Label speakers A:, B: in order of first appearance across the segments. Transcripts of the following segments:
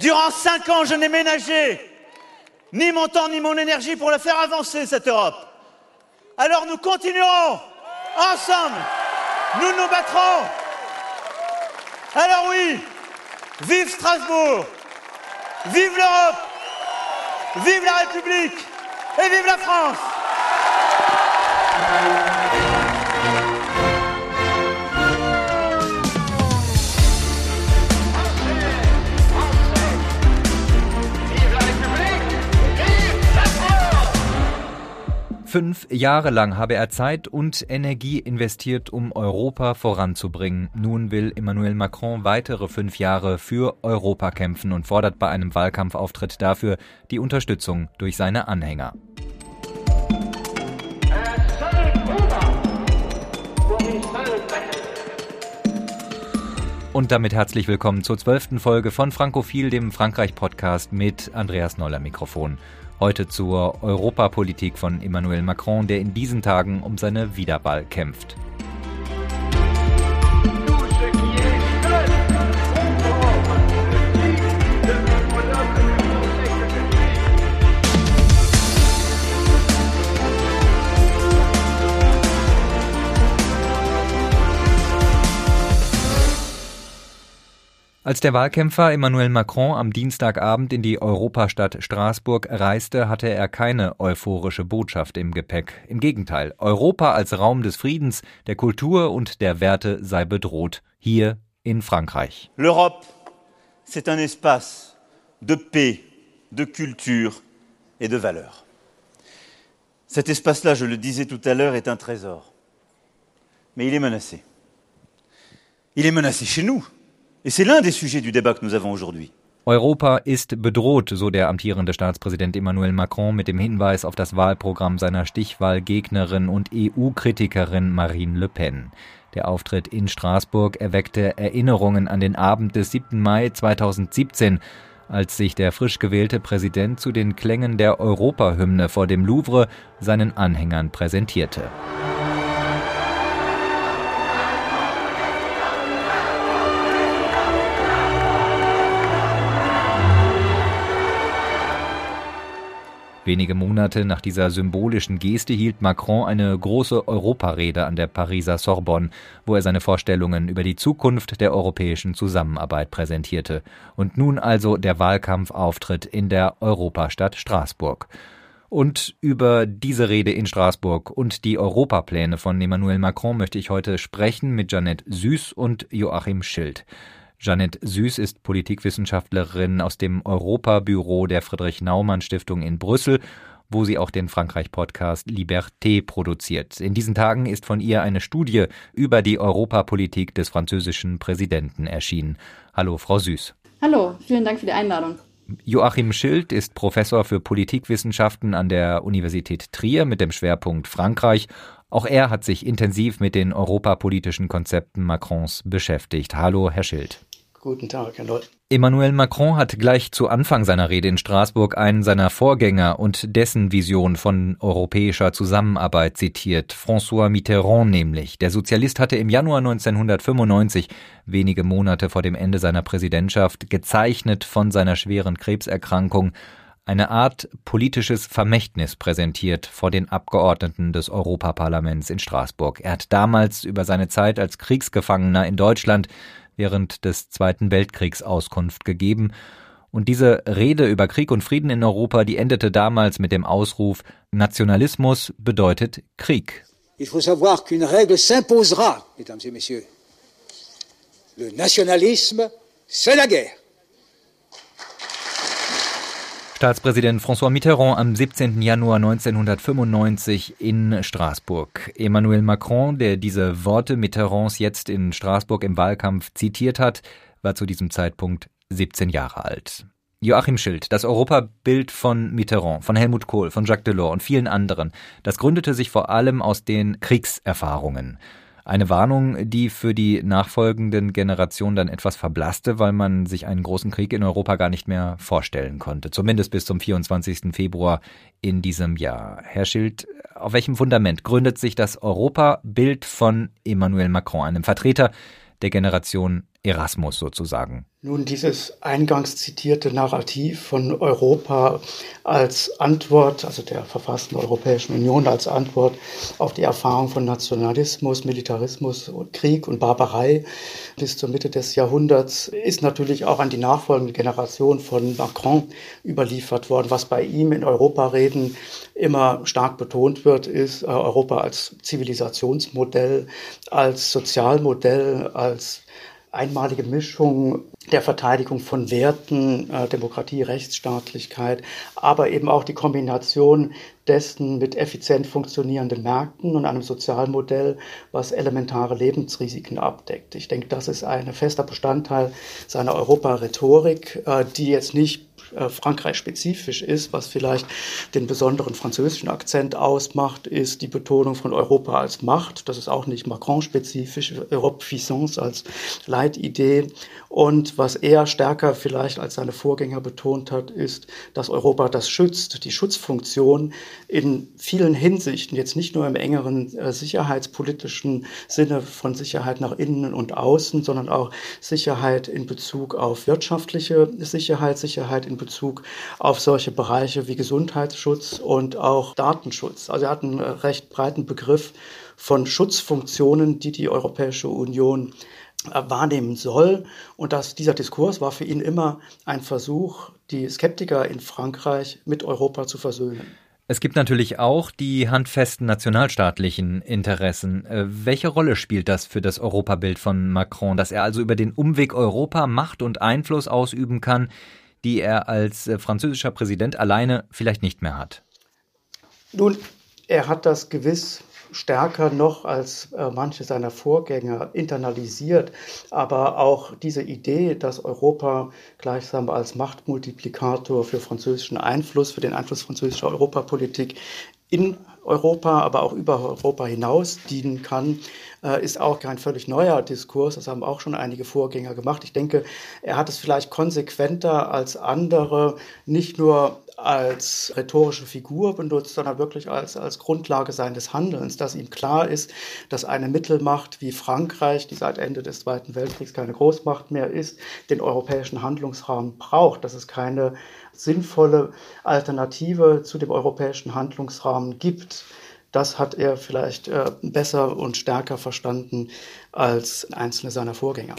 A: Durant cinq ans, je n'ai ménagé ni mon temps ni mon énergie pour la faire avancer, cette Europe. Alors nous continuerons ensemble. Nous nous battrons. Alors oui, vive Strasbourg, vive l'Europe, vive la République et vive la France.
B: Fünf Jahre lang habe er Zeit und Energie investiert, um Europa voranzubringen. Nun will Emmanuel Macron weitere fünf Jahre für Europa kämpfen und fordert bei einem Wahlkampfauftritt dafür die Unterstützung durch seine Anhänger. Und damit herzlich willkommen zur zwölften Folge von Frankophil, dem Frankreich-Podcast mit Andreas Noller Mikrofon. Heute zur Europapolitik von Emmanuel Macron, der in diesen Tagen um seine Wiederwahl kämpft. Als der Wahlkämpfer Emmanuel Macron am Dienstagabend in die Europastadt Straßburg reiste, hatte er keine euphorische Botschaft im Gepäck. Im Gegenteil, Europa als Raum des Friedens, der Kultur und der Werte sei bedroht. Hier in Frankreich.
A: L'Europe, c'est un espace de paix, de culture et de valeurs. Cet espace-là, je le disais tout à l'heure, est un trésor. Mais il est menacé. Il est menacé chez nous. Et c'est l'un des sujets du débat que nous avons aujourd'hui.
B: Europa ist bedroht, so der amtierende Staatspräsident Emmanuel Macron mit dem Hinweis auf das Wahlprogramm seiner Stichwahlgegnerin und EU-Kritikerin Marine Le Pen. Der Auftritt in Straßburg erweckte Erinnerungen an den Abend des 7. Mai 2017, als sich der frisch gewählte Präsident zu den Klängen der Europahymne vor dem Louvre seinen Anhängern präsentierte. Wenige Monate nach dieser symbolischen Geste hielt Macron eine große Europarede an der Pariser Sorbonne, wo er seine Vorstellungen über die Zukunft der europäischen Zusammenarbeit präsentierte. Und nun also der Wahlkampfauftritt in der Europastadt Straßburg. Und über diese Rede in Straßburg und die Europapläne von Emmanuel Macron möchte ich heute sprechen mit Jeanette Süß und Joachim Schild. Jeanette Süß ist Politikwissenschaftlerin aus dem Europabüro der Friedrich-Naumann-Stiftung in Brüssel, wo sie auch den Frankreich-Podcast Liberté produziert. In diesen Tagen ist von ihr eine Studie über die Europapolitik des französischen Präsidenten erschienen. Hallo, Frau Süß.
C: Hallo, vielen Dank für die Einladung.
B: Joachim Schild ist Professor für Politikwissenschaften an der Universität Trier mit dem Schwerpunkt Frankreich. Auch er hat sich intensiv mit den europapolitischen Konzepten Macrons beschäftigt. Hallo, Herr Schild.
D: Guten Tag, Herr Leut.
B: Emmanuel Macron hat gleich zu Anfang seiner Rede in Straßburg einen seiner Vorgänger und dessen Vision von europäischer Zusammenarbeit zitiert, François Mitterrand nämlich. Der Sozialist hatte im Januar 1995, wenige Monate vor dem Ende seiner Präsidentschaft, gezeichnet von seiner schweren Krebserkrankung, eine Art politisches Vermächtnis präsentiert vor den Abgeordneten des Europaparlaments in Straßburg. Er hat damals über seine Zeit als Kriegsgefangener in Deutschland während des Zweiten Weltkriegs Auskunft gegeben. Und diese Rede über Krieg und Frieden in Europa, die endete damals mit dem Ausruf Nationalismus bedeutet Krieg.
D: Il faut savoir qu'une règle s'imposera, mesdames et messieurs. Le nationalisme, c'est la guerre.
B: Staatspräsident François Mitterrand am 17. Januar 1995 in Straßburg. Emmanuel Macron, der diese Worte Mitterrands jetzt in Straßburg im Wahlkampf zitiert hat, war zu diesem Zeitpunkt 17 Jahre alt. Joachim Schild, das Europabild von Mitterrand, von Helmut Kohl, von Jacques Delors und vielen anderen, das gründete sich vor allem aus den Kriegserfahrungen. Eine Warnung, die für die nachfolgenden Generationen dann etwas verblasste, weil man sich einen großen Krieg in Europa gar nicht mehr vorstellen konnte. Zumindest bis zum 24. Februar in diesem Jahr. Herr Schild, auf welchem Fundament gründet sich das Europabild von Emmanuel Macron, einem Vertreter der Generation Erasmus sozusagen.
E: Nun, dieses eingangs zitierte Narrativ von Europa als Antwort, also der verfassten Europäischen Union als Antwort auf die Erfahrung von Nationalismus, Militarismus, Krieg und Barbarei bis zur Mitte des Jahrhunderts, ist natürlich auch an die nachfolgende Generation von Macron überliefert worden. Was bei ihm in Europareden immer stark betont wird, ist äh, Europa als Zivilisationsmodell, als Sozialmodell, als einmalige Mischung der Verteidigung von Werten, äh, Demokratie, Rechtsstaatlichkeit, aber eben auch die Kombination dessen mit effizient funktionierenden Märkten und einem Sozialmodell, was elementare Lebensrisiken abdeckt. Ich denke, das ist ein fester Bestandteil seiner Europa-Rhetorik, äh, die jetzt nicht äh, Frankreich spezifisch ist, was vielleicht den besonderen französischen Akzent ausmacht, ist die Betonung von Europa als Macht. Das ist auch nicht Macron-spezifisch, Europe Puissance als Leitidee. Und was er stärker vielleicht als seine Vorgänger betont hat, ist, dass Europa das schützt, die Schutzfunktion in vielen Hinsichten, jetzt nicht nur im engeren äh, sicherheitspolitischen Sinne von Sicherheit nach innen und außen, sondern auch Sicherheit in Bezug auf wirtschaftliche Sicherheit, Sicherheit in Bezug auf solche Bereiche wie Gesundheitsschutz und auch Datenschutz. Also er hat einen recht breiten Begriff von Schutzfunktionen, die die Europäische Union äh, wahrnehmen soll. Und dass dieser Diskurs war für ihn immer ein Versuch, die Skeptiker in Frankreich mit Europa zu versöhnen.
B: Es gibt natürlich auch die handfesten nationalstaatlichen Interessen. Äh, welche Rolle spielt das für das Europabild von Macron, dass er also über den Umweg Europa Macht und Einfluss ausüben kann, die er als äh, französischer Präsident alleine vielleicht nicht mehr hat?
E: Nun, er hat das gewiss stärker noch als äh, manche seiner Vorgänger internalisiert. Aber auch diese Idee, dass Europa gleichsam als Machtmultiplikator für französischen Einfluss, für den Einfluss französischer Europapolitik in Europa, aber auch über Europa hinaus dienen kann, äh, ist auch kein völlig neuer Diskurs. Das haben auch schon einige Vorgänger gemacht. Ich denke, er hat es vielleicht konsequenter als andere nicht nur als rhetorische Figur benutzt, sondern wirklich als, als Grundlage seines Handelns, dass ihm klar ist, dass eine Mittelmacht wie Frankreich, die seit Ende des Zweiten Weltkriegs keine Großmacht mehr ist, den europäischen Handlungsrahmen braucht, dass es keine sinnvolle Alternative zu dem europäischen Handlungsrahmen gibt. Das hat er vielleicht äh, besser und stärker verstanden als einzelne seiner Vorgänger.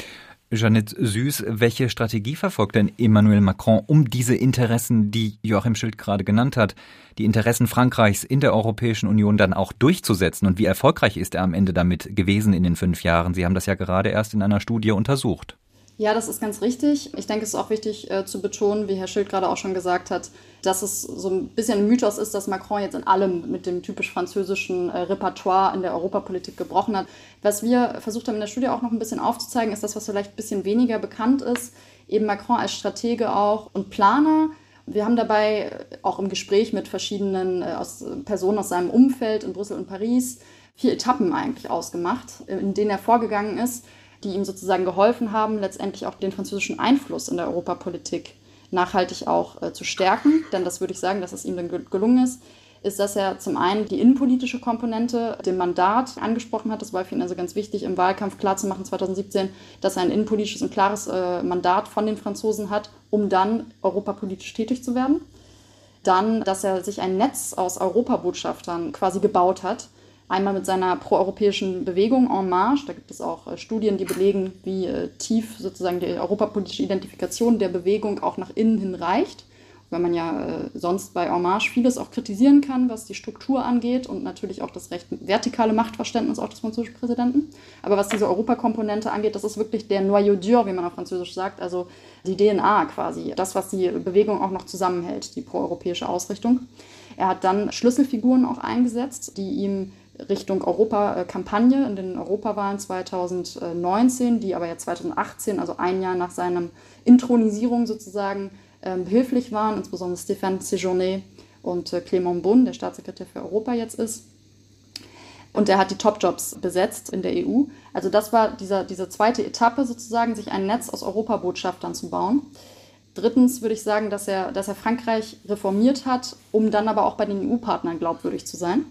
B: Jeanette Süß, welche Strategie verfolgt denn Emmanuel Macron, um diese Interessen, die Joachim Schild gerade genannt hat, die Interessen Frankreichs in der Europäischen Union dann auch durchzusetzen? Und wie erfolgreich ist er am Ende damit gewesen in den fünf Jahren? Sie haben das ja gerade erst in einer Studie untersucht.
C: Ja, das ist ganz richtig. Ich denke, es ist auch wichtig äh, zu betonen, wie Herr Schild gerade auch schon gesagt hat, dass es so ein bisschen ein Mythos ist, dass Macron jetzt in allem mit dem typisch französischen äh, Repertoire in der Europapolitik gebrochen hat. Was wir versucht haben in der Studie auch noch ein bisschen aufzuzeigen, ist das, was vielleicht ein bisschen weniger bekannt ist. Eben Macron als Stratege auch und Planer. Wir haben dabei äh, auch im Gespräch mit verschiedenen äh, aus, Personen aus seinem Umfeld in Brüssel und Paris vier Etappen eigentlich ausgemacht, in denen er vorgegangen ist die ihm sozusagen geholfen haben, letztendlich auch den französischen Einfluss in der Europapolitik nachhaltig auch äh, zu stärken. Denn das würde ich sagen, dass es ihm dann gelungen ist, ist, dass er zum einen die innenpolitische Komponente, dem Mandat angesprochen hat. Das war für ihn also ganz wichtig, im Wahlkampf klarzumachen 2017, dass er ein innenpolitisches und klares äh, Mandat von den Franzosen hat, um dann europapolitisch tätig zu werden. Dann, dass er sich ein Netz aus Europabotschaftern quasi gebaut hat, Einmal mit seiner proeuropäischen Bewegung En Marche. Da gibt es auch äh, Studien, die belegen, wie äh, tief sozusagen die europapolitische Identifikation der Bewegung auch nach innen hin reicht. Weil man ja äh, sonst bei En Marche vieles auch kritisieren kann, was die Struktur angeht und natürlich auch das recht vertikale Machtverständnis auch des französischen Präsidenten. Aber was diese Europakomponente angeht, das ist wirklich der Noyau dur, wie man auf Französisch sagt, also die DNA quasi, das, was die Bewegung auch noch zusammenhält, die proeuropäische Ausrichtung. Er hat dann Schlüsselfiguren auch eingesetzt, die ihm Richtung Europa-Kampagne in den Europawahlen 2019, die aber jetzt 2018, also ein Jahr nach seiner Intronisierung sozusagen, ähm, behilflich waren, insbesondere Stéphane Séjourné und äh, Clément Beaune, der Staatssekretär für Europa jetzt ist. Und er hat die Top-Jobs besetzt in der EU. Also das war dieser, diese zweite Etappe sozusagen, sich ein Netz aus Europabotschaftern zu bauen. Drittens würde ich sagen, dass er, dass er Frankreich reformiert hat, um dann aber auch bei den EU-Partnern glaubwürdig zu sein.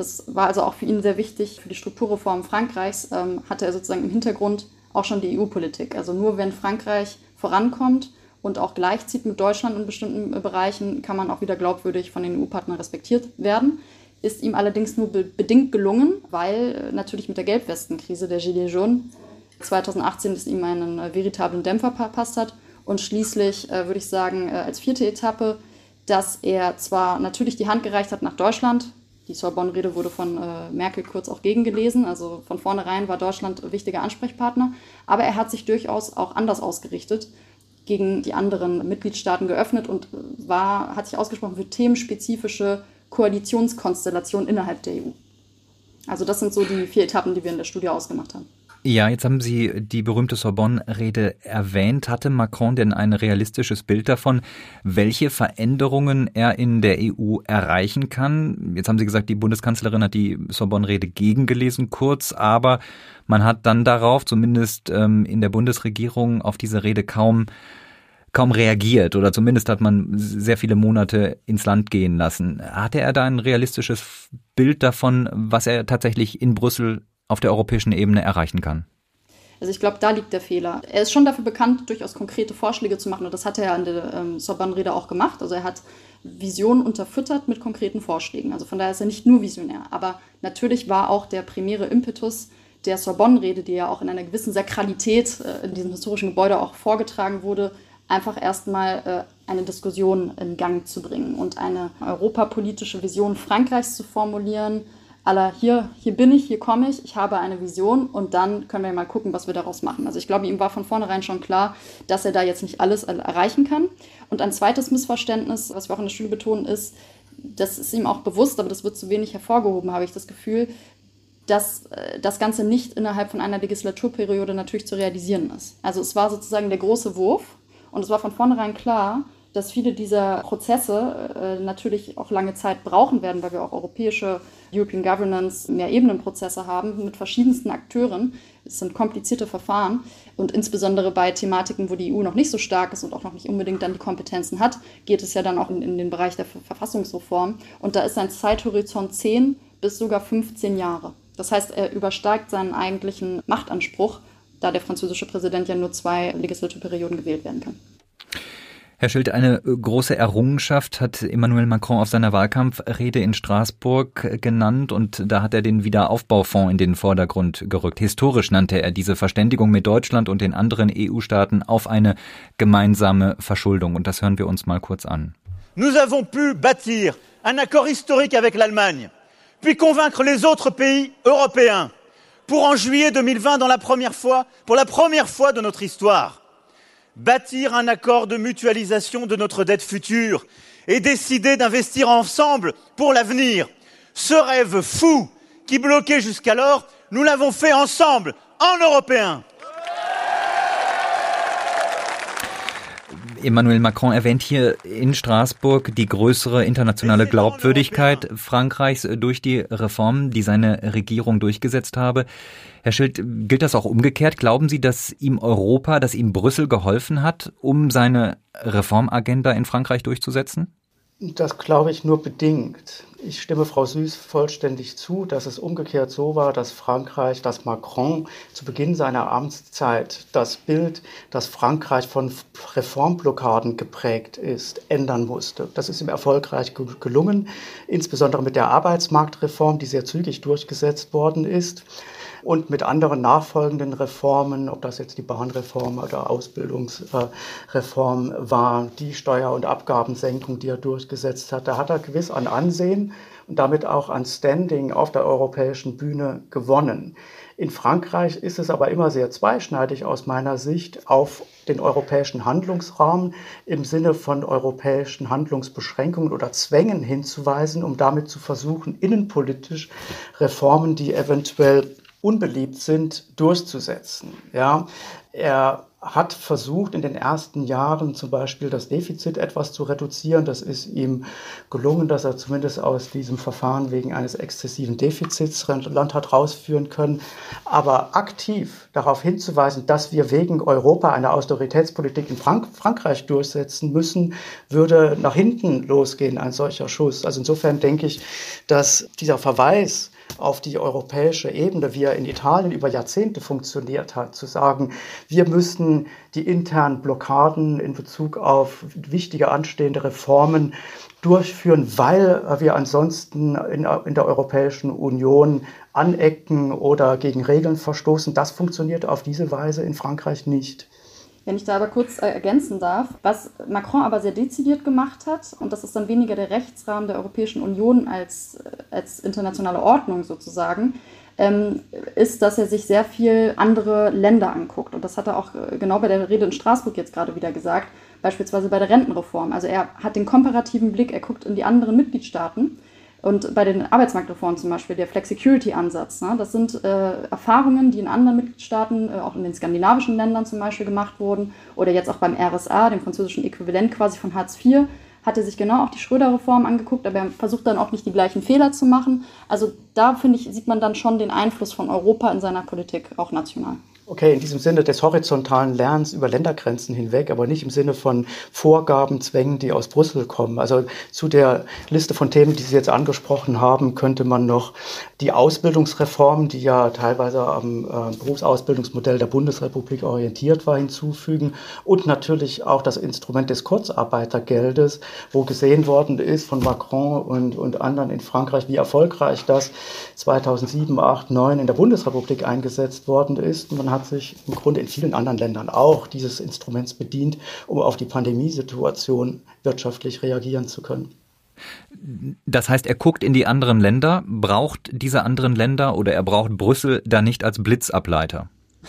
C: Das war also auch für ihn sehr wichtig. Für die Strukturreform Frankreichs ähm, hatte er sozusagen im Hintergrund auch schon die EU-Politik. Also nur wenn Frankreich vorankommt und auch gleichzieht mit Deutschland in bestimmten Bereichen, kann man auch wieder glaubwürdig von den EU-Partnern respektiert werden. Ist ihm allerdings nur be bedingt gelungen, weil äh, natürlich mit der Gelbwestenkrise der Gilets jaunes 2018 es ihm einen äh, veritablen Dämpfer verpasst hat. Und schließlich äh, würde ich sagen, äh, als vierte Etappe, dass er zwar natürlich die Hand gereicht hat nach Deutschland, die Sorbonne-Rede wurde von äh, Merkel kurz auch gegengelesen, also von vornherein war Deutschland wichtiger Ansprechpartner, aber er hat sich durchaus auch anders ausgerichtet gegen die anderen Mitgliedstaaten geöffnet und war, hat sich ausgesprochen für themenspezifische Koalitionskonstellationen innerhalb der EU. Also das sind so die vier Etappen, die wir in der Studie ausgemacht haben.
B: Ja, jetzt haben Sie die berühmte Sorbonne-Rede erwähnt. Hatte Macron denn ein realistisches Bild davon, welche Veränderungen er in der EU erreichen kann? Jetzt haben Sie gesagt, die Bundeskanzlerin hat die Sorbonne-Rede gegengelesen, kurz, aber man hat dann darauf, zumindest ähm, in der Bundesregierung, auf diese Rede kaum kaum reagiert oder zumindest hat man sehr viele Monate ins Land gehen lassen. Hatte er da ein realistisches Bild davon, was er tatsächlich in Brüssel auf der europäischen Ebene erreichen kann?
C: Also ich glaube, da liegt der Fehler. Er ist schon dafür bekannt, durchaus konkrete Vorschläge zu machen und das hat er ja in der ähm, Sorbonne-Rede auch gemacht. Also er hat Visionen unterfüttert mit konkreten Vorschlägen. Also von daher ist er nicht nur visionär. Aber natürlich war auch der primäre Impetus der Sorbonne-Rede, die ja auch in einer gewissen Sakralität äh, in diesem historischen Gebäude auch vorgetragen wurde, einfach erstmal äh, eine Diskussion in Gang zu bringen und eine europapolitische Vision Frankreichs zu formulieren, aller hier, hier bin ich, hier komme ich, ich habe eine Vision und dann können wir mal gucken, was wir daraus machen. Also ich glaube, ihm war von vornherein schon klar, dass er da jetzt nicht alles erreichen kann. Und ein zweites Missverständnis, was wir auch in der Schule betonen, ist, das ist ihm auch bewusst, aber das wird zu wenig hervorgehoben, habe ich das Gefühl, dass äh, das Ganze nicht innerhalb von einer Legislaturperiode natürlich zu realisieren ist. Also es war sozusagen der große Wurf und es war von vornherein klar, dass viele dieser Prozesse äh, natürlich auch lange Zeit brauchen werden, weil wir auch europäische European Governance Mehrebenenprozesse haben mit verschiedensten Akteuren. Es sind komplizierte Verfahren und insbesondere bei Thematiken, wo die EU noch nicht so stark ist und auch noch nicht unbedingt dann die Kompetenzen hat, geht es ja dann auch in, in den Bereich der Verfassungsreform. Und da ist ein Zeithorizont 10 bis sogar 15 Jahre. Das heißt, er übersteigt seinen eigentlichen Machtanspruch, da der französische Präsident ja nur zwei Legislaturperioden gewählt werden kann.
B: Herr Schild, eine äh, große Errungenschaft hat Emmanuel Macron auf seiner Wahlkampfrede in Straßburg äh, genannt und da hat er den Wiederaufbaufonds in den Vordergrund gerückt. Historisch nannte er diese Verständigung mit Deutschland und den anderen EU-Staaten auf eine gemeinsame Verschuldung und das hören wir uns mal kurz an.
A: Nous avons pu bâtir un accord historique avec l'Allemagne, puis convaincre les autres pays européens pour en juillet 2020 dans la première fois, pour la première fois de notre histoire bâtir un accord de mutualisation de notre dette future et décider d'investir ensemble pour l'avenir. Ce rêve fou qui bloquait jusqu'alors, nous l'avons fait ensemble, en Européens.
B: Emmanuel Macron erwähnt hier in Straßburg die größere internationale Glaubwürdigkeit Frankreichs durch die Reformen, die seine Regierung durchgesetzt habe. Herr Schild, gilt das auch umgekehrt? Glauben Sie, dass ihm Europa, dass ihm Brüssel geholfen hat, um seine Reformagenda in Frankreich durchzusetzen?
E: Das glaube ich nur bedingt. Ich stimme Frau Süß vollständig zu, dass es umgekehrt so war, dass Frankreich, dass Macron zu Beginn seiner Amtszeit das Bild, dass Frankreich von Reformblockaden geprägt ist, ändern musste. Das ist ihm erfolgreich gelungen, insbesondere mit der Arbeitsmarktreform, die sehr zügig durchgesetzt worden ist und mit anderen nachfolgenden Reformen, ob das jetzt die Bahnreform oder Ausbildungsreform war, die Steuer- und Abgabensenkung, die er durchgesetzt hat, da hat er gewiss an Ansehen und damit auch an Standing auf der europäischen Bühne gewonnen. In Frankreich ist es aber immer sehr zweischneidig aus meiner Sicht auf den europäischen Handlungsraum im Sinne von europäischen Handlungsbeschränkungen oder Zwängen hinzuweisen, um damit zu versuchen, innenpolitisch Reformen, die eventuell unbeliebt sind, durchzusetzen. Ja, er hat versucht, in den ersten Jahren zum Beispiel das Defizit etwas zu reduzieren. Das ist ihm gelungen, dass er zumindest aus diesem Verfahren wegen eines exzessiven Defizits Land hat rausführen können. Aber aktiv darauf hinzuweisen, dass wir wegen Europa eine Austeritätspolitik in Frank Frankreich durchsetzen müssen, würde nach hinten losgehen, ein solcher Schuss. Also insofern denke ich, dass dieser Verweis auf die europäische Ebene, wie er in Italien über Jahrzehnte funktioniert hat, zu sagen, wir müssen die internen Blockaden in Bezug auf wichtige anstehende Reformen durchführen, weil wir ansonsten in, in der Europäischen Union anecken oder gegen Regeln verstoßen. Das funktioniert auf diese Weise in Frankreich nicht.
C: Wenn ich da aber kurz äh, ergänzen darf, was Macron aber sehr dezidiert gemacht hat, und das ist dann weniger der Rechtsrahmen der Europäischen Union als, äh, als internationale Ordnung sozusagen, ähm, ist, dass er sich sehr viel andere Länder anguckt. Und das hat er auch äh, genau bei der Rede in Straßburg jetzt gerade wieder gesagt, beispielsweise bei der Rentenreform. Also er hat den komparativen Blick, er guckt in die anderen Mitgliedstaaten und bei den Arbeitsmarktreformen zum Beispiel, der Flex-Security-Ansatz, ne, das sind äh, Erfahrungen, die in anderen Mitgliedstaaten, äh, auch in den skandinavischen Ländern zum Beispiel gemacht wurden, oder jetzt auch beim RSA, dem französischen Äquivalent quasi von Hartz IV, hat er sich genau auch die Schröder-Reform angeguckt, aber er versucht dann auch nicht die gleichen Fehler zu machen. Also da, finde ich, sieht man dann schon den Einfluss von Europa in seiner Politik, auch national.
E: Okay, in diesem Sinne des horizontalen Lernens über Ländergrenzen hinweg, aber nicht im Sinne von Vorgaben, Zwängen, die aus Brüssel kommen. Also zu der Liste von Themen, die Sie jetzt angesprochen haben, könnte man noch die Ausbildungsreform, die ja teilweise am äh, Berufsausbildungsmodell der Bundesrepublik orientiert war, hinzufügen und natürlich auch das Instrument des Kurzarbeitergeldes, wo gesehen worden ist von Macron und, und anderen in Frankreich, wie erfolgreich das 2007, 8, 9 in der Bundesrepublik eingesetzt worden ist. Man hat hat sich im Grunde in vielen anderen Ländern auch dieses Instruments bedient, um auf die Pandemiesituation wirtschaftlich reagieren zu können.
B: Das heißt, er guckt in die anderen Länder, braucht diese anderen Länder oder er braucht Brüssel da nicht als Blitzableiter?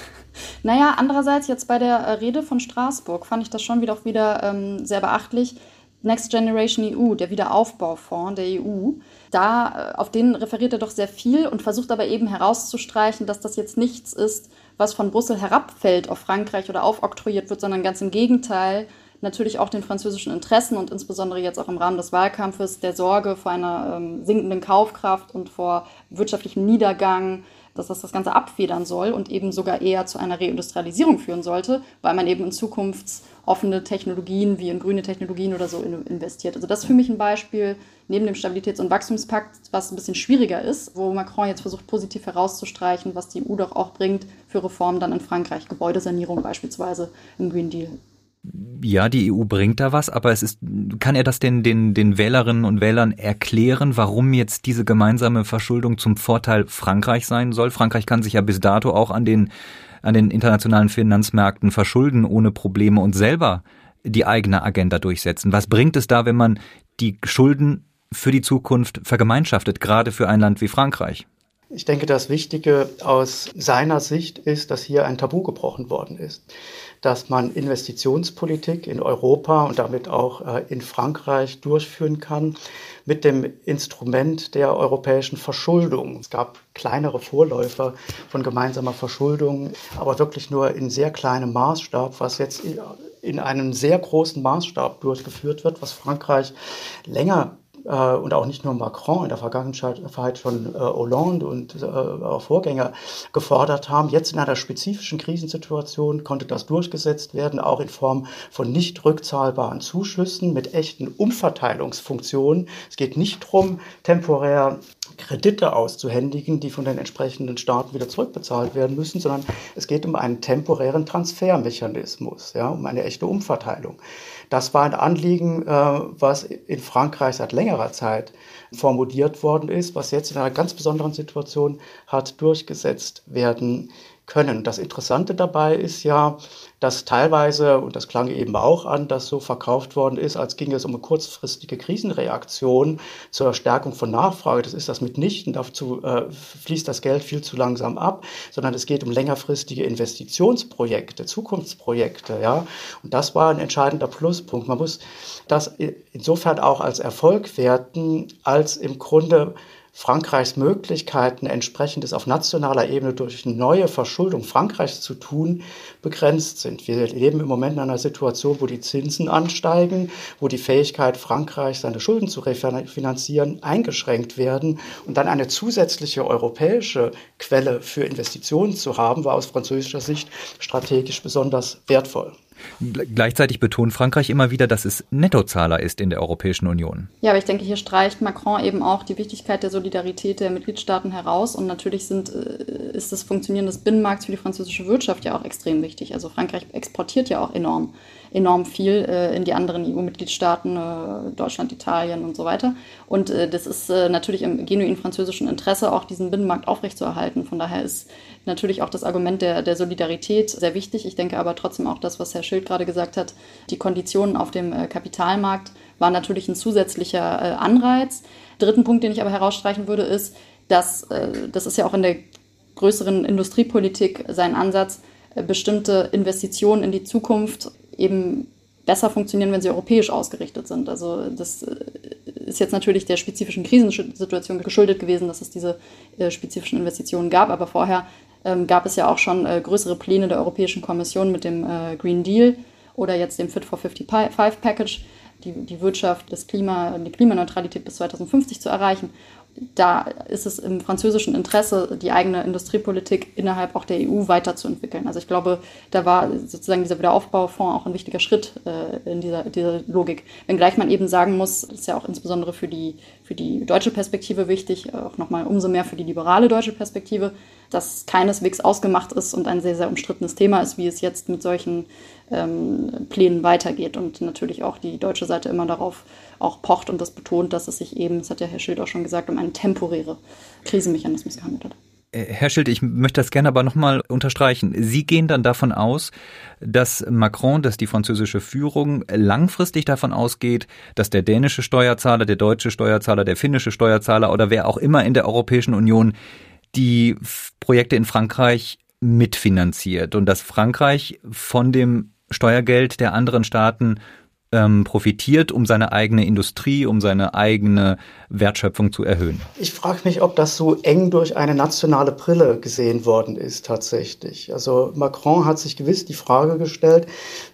C: Naja, andererseits jetzt bei der äh, Rede von Straßburg fand ich das schon wieder auch wieder ähm, sehr beachtlich. Next Generation EU, der Wiederaufbaufonds der EU, da äh, auf den referiert er doch sehr viel und versucht aber eben herauszustreichen, dass das jetzt nichts ist, was von Brüssel herabfällt auf Frankreich oder aufoktroyiert wird, sondern ganz im Gegenteil natürlich auch den französischen Interessen und insbesondere jetzt auch im Rahmen des Wahlkampfes der Sorge vor einer ähm, sinkenden Kaufkraft und vor wirtschaftlichem Niedergang, dass das das Ganze abfedern soll und eben sogar eher zu einer Reindustrialisierung führen sollte, weil man eben in zukunftsoffene Technologien wie in grüne Technologien oder so investiert. Also das ist für mich ein Beispiel neben dem Stabilitäts- und Wachstumspakt, was ein bisschen schwieriger ist, wo Macron jetzt versucht, positiv herauszustreichen, was die EU doch auch bringt für Reformen dann in Frankreich, Gebäudesanierung beispielsweise im Green Deal.
B: Ja, die EU bringt da was, aber es ist, kann er das denn den, den Wählerinnen und Wählern erklären, warum jetzt diese gemeinsame Verschuldung zum Vorteil Frankreich sein soll? Frankreich kann sich ja bis dato auch an den, an den internationalen Finanzmärkten verschulden ohne Probleme und selber die eigene Agenda durchsetzen. Was bringt es da, wenn man die Schulden für die Zukunft vergemeinschaftet, gerade für ein Land wie Frankreich?
E: Ich denke, das Wichtige aus seiner Sicht ist, dass hier ein Tabu gebrochen worden ist, dass man Investitionspolitik in Europa und damit auch äh, in Frankreich durchführen kann mit dem Instrument der europäischen Verschuldung. Es gab kleinere Vorläufer von gemeinsamer Verschuldung, aber wirklich nur in sehr kleinem Maßstab, was jetzt in einem sehr großen Maßstab durchgeführt wird, was Frankreich länger und auch nicht nur Macron in der Vergangenheit schon äh, Hollande und äh, auch Vorgänger gefordert haben. Jetzt in einer spezifischen Krisensituation konnte das durchgesetzt werden, auch in Form von nicht rückzahlbaren Zuschüssen mit echten Umverteilungsfunktionen. Es geht nicht darum, temporär Kredite auszuhändigen, die von den entsprechenden Staaten wieder zurückbezahlt werden müssen, sondern es geht um einen temporären Transfermechanismus, ja, um eine echte Umverteilung. Das war ein Anliegen, äh, was in Frankreich seit längerer Zeit formuliert worden ist, was jetzt in einer ganz besonderen Situation hat durchgesetzt werden können. Das Interessante dabei ist ja, dass teilweise, und das klang eben auch an, dass so verkauft worden ist, als ginge es um eine kurzfristige Krisenreaktion zur Stärkung von Nachfrage. Das ist das mitnichten. Dazu äh, fließt das Geld viel zu langsam ab, sondern es geht um längerfristige Investitionsprojekte, Zukunftsprojekte. Ja? Und das war ein entscheidender Pluspunkt. Man muss das insofern auch als Erfolg werten, als im Grunde Frankreichs Möglichkeiten, entsprechendes auf nationaler Ebene durch neue Verschuldung Frankreichs zu tun, begrenzt sind. Wir leben im Moment in einer Situation, wo die Zinsen ansteigen, wo die Fähigkeit Frankreichs, seine Schulden zu refinanzieren, eingeschränkt werden. Und dann eine zusätzliche europäische Quelle für Investitionen zu haben, war aus französischer Sicht strategisch besonders wertvoll.
B: Gleichzeitig betont Frankreich immer wieder, dass es Nettozahler ist in der Europäischen Union.
C: Ja, aber ich denke, hier streicht Macron eben auch die Wichtigkeit der Solidarität der Mitgliedstaaten heraus. Und natürlich sind, äh, ist das Funktionieren des Binnenmarkts für die französische Wirtschaft ja auch extrem wichtig. Also Frankreich exportiert ja auch enorm enorm viel äh, in die anderen EU-Mitgliedstaaten, äh, Deutschland, Italien und so weiter. Und das ist natürlich im genuin französischen Interesse, auch diesen Binnenmarkt aufrechtzuerhalten. Von daher ist natürlich auch das Argument der, der Solidarität sehr wichtig. Ich denke aber trotzdem auch das, was Herr Schild gerade gesagt hat, die Konditionen auf dem äh, Kapitalmarkt waren natürlich ein zusätzlicher äh, Anreiz. Dritten Punkt, den ich aber herausstreichen würde, ist, dass, das ist ja auch in der größeren Industriepolitik sein Ansatz, bestimmte Investitionen in die Zukunft eben besser funktionieren, wenn sie europäisch ausgerichtet sind. Also das äh, ist jetzt natürlich der spezifischen Krisensituation geschuldet gewesen, dass es diese äh, spezifischen Investitionen gab. Aber vorher ähm, gab es ja auch schon äh, größere Pläne der Europäischen Kommission mit dem äh, Green Deal oder jetzt dem Fit for 55 Package, die, die Wirtschaft, das Klima, die Klimaneutralität bis 2050 zu erreichen da ist es im französischen Interesse, die eigene Industriepolitik innerhalb auch der EU weiterzuentwickeln. Also ich glaube, da war sozusagen dieser Wiederaufbaufonds auch ein wichtiger Schritt äh, in dieser, dieser Logik. Wenngleich man eben sagen muss, das ist ja auch insbesondere für die, für die deutsche Perspektive wichtig, auch nochmal umso mehr für die liberale deutsche Perspektive, dass keineswegs ausgemacht ist und ein sehr, sehr umstrittenes Thema ist, wie es jetzt mit solchen ähm, Plänen weitergeht. Und natürlich auch die deutsche Seite immer darauf auch pocht und das betont, dass es sich eben, das hat ja Herr Schild auch schon gesagt, um einen temporäre Krisenmechanismus gehandelt hat.
B: Äh, Herr Schild, ich möchte das gerne aber nochmal unterstreichen. Sie gehen dann davon aus, dass Macron, dass die französische Führung langfristig davon ausgeht, dass der dänische Steuerzahler, der deutsche Steuerzahler, der finnische Steuerzahler oder wer auch immer in der Europäischen Union die Projekte in Frankreich mitfinanziert und dass Frankreich von dem Steuergeld der anderen Staaten ähm, profitiert, um seine eigene Industrie, um seine eigene Wertschöpfung zu erhöhen.
E: Ich frage mich, ob das so eng durch eine nationale Brille gesehen worden ist tatsächlich. Also Macron hat sich gewiss die Frage gestellt,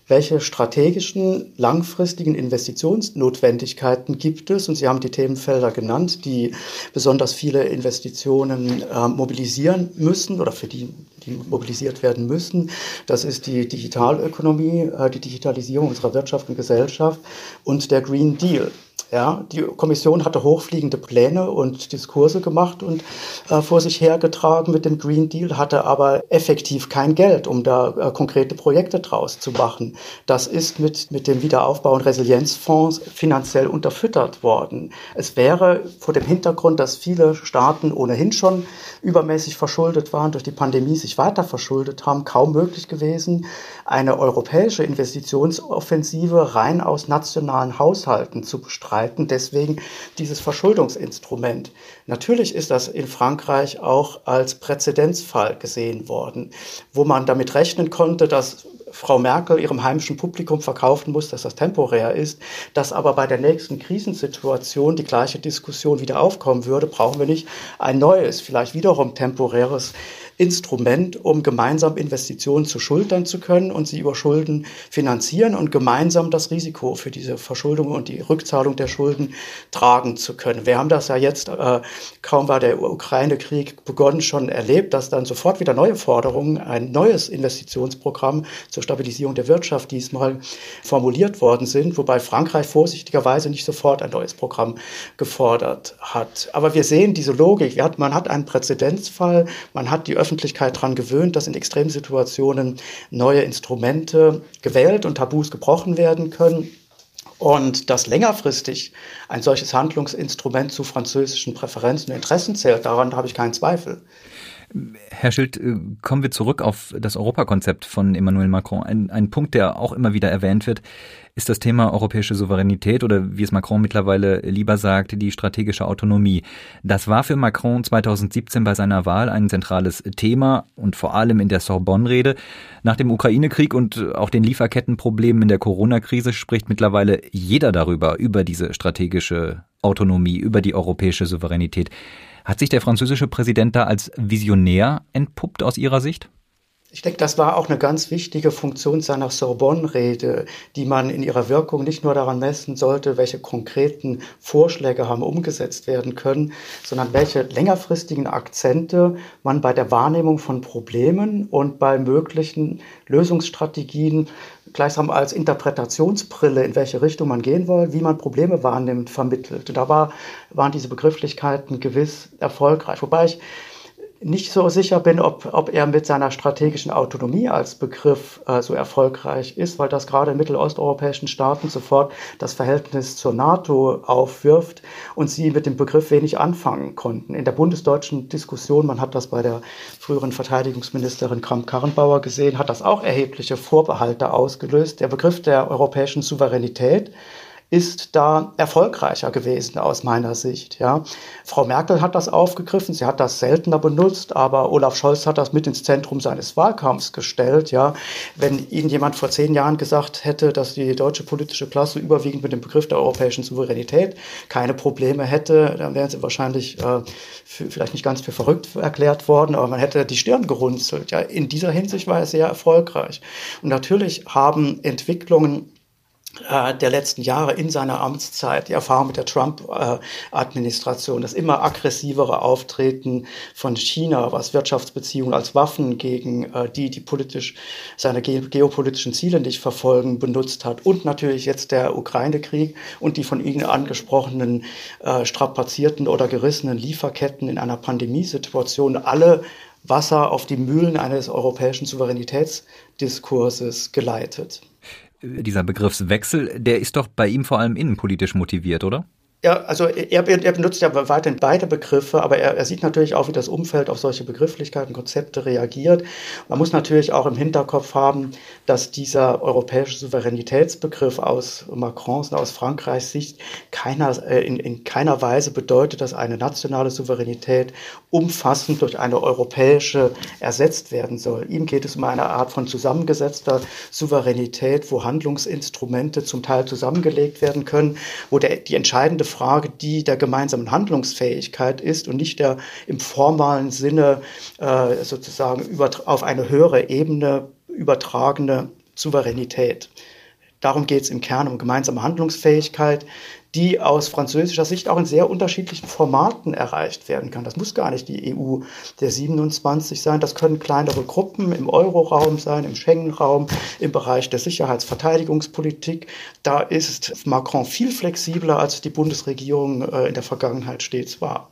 E: welche strategischen, langfristigen Investitionsnotwendigkeiten gibt es? Und Sie haben die Themenfelder genannt, die besonders viele Investitionen äh, mobilisieren müssen oder für die, die mobilisiert werden müssen. Das ist die Digitalökonomie, äh, die Digitalisierung unserer Wirtschaft und Gesellschaft und der Green Deal. Ja, die Kommission hatte hochfliegende Pläne und Diskurse gemacht und äh, vor sich hergetragen mit dem Green Deal, hatte aber effektiv kein Geld, um da äh, konkrete Projekte draus zu machen. Das ist mit, mit dem Wiederaufbau- und Resilienzfonds finanziell unterfüttert worden. Es wäre vor dem Hintergrund, dass viele Staaten ohnehin schon übermäßig verschuldet waren, durch die Pandemie sich weiter verschuldet haben, kaum möglich gewesen, eine europäische Investitionsoffensive rein aus nationalen Haushalten zu bestreiten. Deswegen dieses Verschuldungsinstrument. Natürlich ist das in Frankreich auch als Präzedenzfall gesehen worden, wo man damit rechnen konnte, dass Frau Merkel ihrem heimischen Publikum verkaufen muss, dass das temporär ist, dass aber bei der nächsten Krisensituation die gleiche Diskussion wieder aufkommen würde, brauchen wir nicht ein neues, vielleicht wiederum temporäres Instrument, um gemeinsam Investitionen zu schultern zu können und sie über Schulden finanzieren und gemeinsam das Risiko für diese Verschuldung und die Rückzahlung der Schulden tragen zu können. Wir haben das ja jetzt, äh, kaum war der Ukraine-Krieg begonnen, schon erlebt, dass dann sofort wieder neue Forderungen, ein neues Investitionsprogramm zur Stabilisierung der Wirtschaft diesmal formuliert worden sind, wobei Frankreich vorsichtigerweise nicht sofort ein neues Programm gefordert hat. Aber wir sehen diese Logik. Man hat einen Präzedenzfall, man hat die Öffentlichkeit daran gewöhnt, dass in Extremsituationen neue Instrumente gewählt und Tabus gebrochen werden können. Und dass längerfristig ein solches Handlungsinstrument zu französischen Präferenzen und Interessen zählt, daran habe ich keinen Zweifel.
B: Herr Schild, äh, kommen wir zurück auf das Europakonzept von Emmanuel Macron. Ein, ein Punkt, der auch immer wieder erwähnt wird, ist das Thema europäische Souveränität oder wie es Macron mittlerweile lieber sagt, die strategische Autonomie. Das war für Macron 2017 bei seiner Wahl ein zentrales Thema und vor allem in der Sorbonne-Rede. Nach dem Ukraine-Krieg und auch den Lieferkettenproblemen in der Corona-Krise spricht mittlerweile jeder darüber, über diese strategische Autonomie, über die europäische Souveränität. Hat sich der französische Präsident da als Visionär entpuppt aus Ihrer Sicht?
E: Ich denke, das war auch eine ganz wichtige Funktion seiner Sorbonne-Rede, die man in ihrer Wirkung nicht nur daran messen sollte, welche konkreten Vorschläge haben umgesetzt werden können, sondern welche längerfristigen Akzente man bei der Wahrnehmung von Problemen und bei möglichen Lösungsstrategien gleichsam als Interpretationsbrille, in welche Richtung man gehen will, wie man Probleme wahrnimmt, vermittelt. Da war, waren diese Begrifflichkeiten gewiss erfolgreich. Wobei ich nicht so sicher bin, ob, ob er mit seiner strategischen Autonomie als Begriff äh, so erfolgreich ist, weil das gerade in mittelosteuropäischen Staaten sofort das Verhältnis zur NATO aufwirft und sie mit dem Begriff wenig anfangen konnten. In der bundesdeutschen Diskussion, man hat das bei der früheren Verteidigungsministerin Kramp-Karrenbauer gesehen, hat das auch erhebliche Vorbehalte ausgelöst. Der Begriff der europäischen Souveränität ist da erfolgreicher gewesen aus meiner Sicht. Ja. Frau Merkel hat das aufgegriffen, sie hat das seltener benutzt, aber Olaf Scholz hat das mit ins Zentrum seines Wahlkampfs gestellt. Ja. Wenn Ihnen jemand vor zehn Jahren gesagt hätte, dass die deutsche politische Klasse überwiegend mit dem Begriff der europäischen Souveränität keine Probleme hätte, dann wären sie wahrscheinlich äh, für, vielleicht nicht ganz für verrückt erklärt worden, aber man hätte die Stirn gerunzelt. Ja. In dieser Hinsicht war er sehr erfolgreich. Und natürlich haben Entwicklungen der letzten Jahre in seiner Amtszeit, die Erfahrung mit der Trump-Administration, das immer aggressivere Auftreten von China, was Wirtschaftsbeziehungen als Waffen gegen äh, die, die politisch seine geopolitischen Ziele nicht verfolgen, benutzt hat. Und natürlich jetzt der Ukraine-Krieg und die von Ihnen angesprochenen äh, strapazierten oder gerissenen Lieferketten in einer Pandemiesituation. Alle Wasser auf die Mühlen eines europäischen Souveränitätsdiskurses geleitet
B: dieser Begriffswechsel, der ist doch bei ihm vor allem innenpolitisch motiviert, oder?
E: Ja, also er, er, benutzt ja weiterhin beide Begriffe, aber er, er, sieht natürlich auch, wie das Umfeld auf solche Begrifflichkeiten, Konzepte reagiert. Man muss natürlich auch im Hinterkopf haben, dass dieser europäische Souveränitätsbegriff aus Macrons und aus Frankreichs Sicht keiner, äh, in, in keiner Weise bedeutet, dass eine nationale Souveränität umfassend durch eine europäische ersetzt werden soll. Ihm geht es um eine Art von zusammengesetzter Souveränität, wo Handlungsinstrumente zum Teil zusammengelegt werden können, wo der, die entscheidende Frage die der gemeinsamen Handlungsfähigkeit ist und nicht der im formalen Sinne äh, sozusagen über, auf eine höhere Ebene übertragene Souveränität. Darum geht es im Kern um gemeinsame Handlungsfähigkeit, die aus französischer Sicht auch in sehr unterschiedlichen Formaten erreicht werden kann. Das muss gar nicht die EU der 27 sein. Das können kleinere Gruppen im Euroraum sein, im Schengen-Raum, im Bereich der Sicherheitsverteidigungspolitik. Da ist Macron viel flexibler, als die Bundesregierung äh, in der Vergangenheit stets war.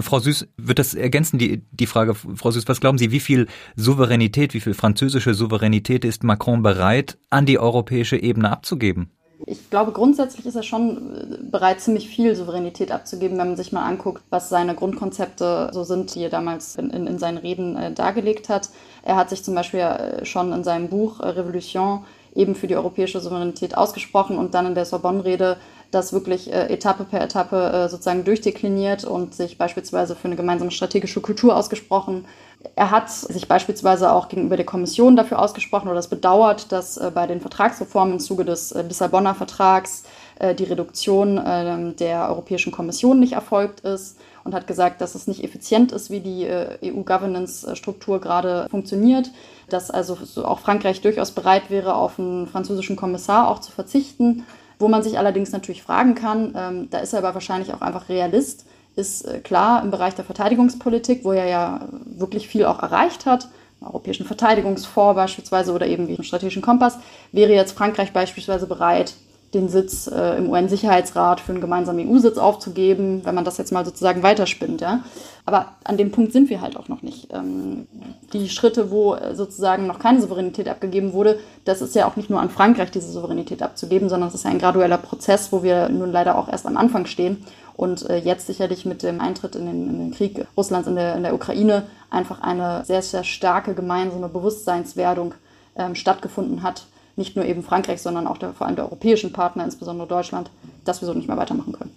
B: Frau Süß, wird das ergänzen, die, die Frage, Frau Süß, was glauben Sie, wie viel Souveränität, wie viel französische Souveränität ist Macron bereit, an die europäische Ebene abzugeben?
C: Ich glaube, grundsätzlich ist er schon äh, bereit, ziemlich viel Souveränität abzugeben, wenn man sich mal anguckt, was seine Grundkonzepte so sind, die er damals in, in, in seinen Reden äh, dargelegt hat. Er hat sich zum Beispiel äh, schon in seinem Buch äh, Revolution eben für die europäische Souveränität ausgesprochen und dann in der Sorbonne-Rede das wirklich äh, Etappe per Etappe äh, sozusagen durchdekliniert und sich beispielsweise für eine gemeinsame strategische Kultur ausgesprochen. Er hat sich beispielsweise auch gegenüber der Kommission dafür ausgesprochen oder das bedauert, dass äh, bei den Vertragsreformen im Zuge des äh, Lissabonner Vertrags äh, die Reduktion äh, der Europäischen Kommission nicht erfolgt ist und hat gesagt, dass es nicht effizient ist, wie die EU-Governance-Struktur gerade funktioniert, dass also auch Frankreich durchaus bereit wäre, auf einen französischen Kommissar auch zu verzichten wo man sich allerdings natürlich fragen kann, ähm, da ist er aber wahrscheinlich auch einfach Realist, ist äh, klar im Bereich der Verteidigungspolitik, wo er ja wirklich viel auch erreicht hat, im Europäischen Verteidigungsfonds beispielsweise oder eben wie im strategischen Kompass, wäre jetzt Frankreich beispielsweise bereit, den Sitz äh, im UN-Sicherheitsrat für einen gemeinsamen EU-Sitz aufzugeben, wenn man das jetzt mal sozusagen weiterspinnt. Ja? Aber an dem Punkt sind wir halt auch noch nicht. Ähm, die Schritte, wo äh, sozusagen noch keine Souveränität abgegeben wurde, das ist ja auch nicht nur an Frankreich, diese Souveränität abzugeben, sondern es ist ja ein gradueller Prozess, wo wir nun leider auch erst am Anfang stehen und äh, jetzt sicherlich mit dem Eintritt in den, in den Krieg Russlands in der, in der Ukraine einfach eine sehr, sehr starke gemeinsame Bewusstseinswerdung ähm, stattgefunden hat, nicht nur eben Frankreich, sondern auch der, vor allem der europäischen Partner, insbesondere Deutschland, dass wir so nicht mehr weitermachen können.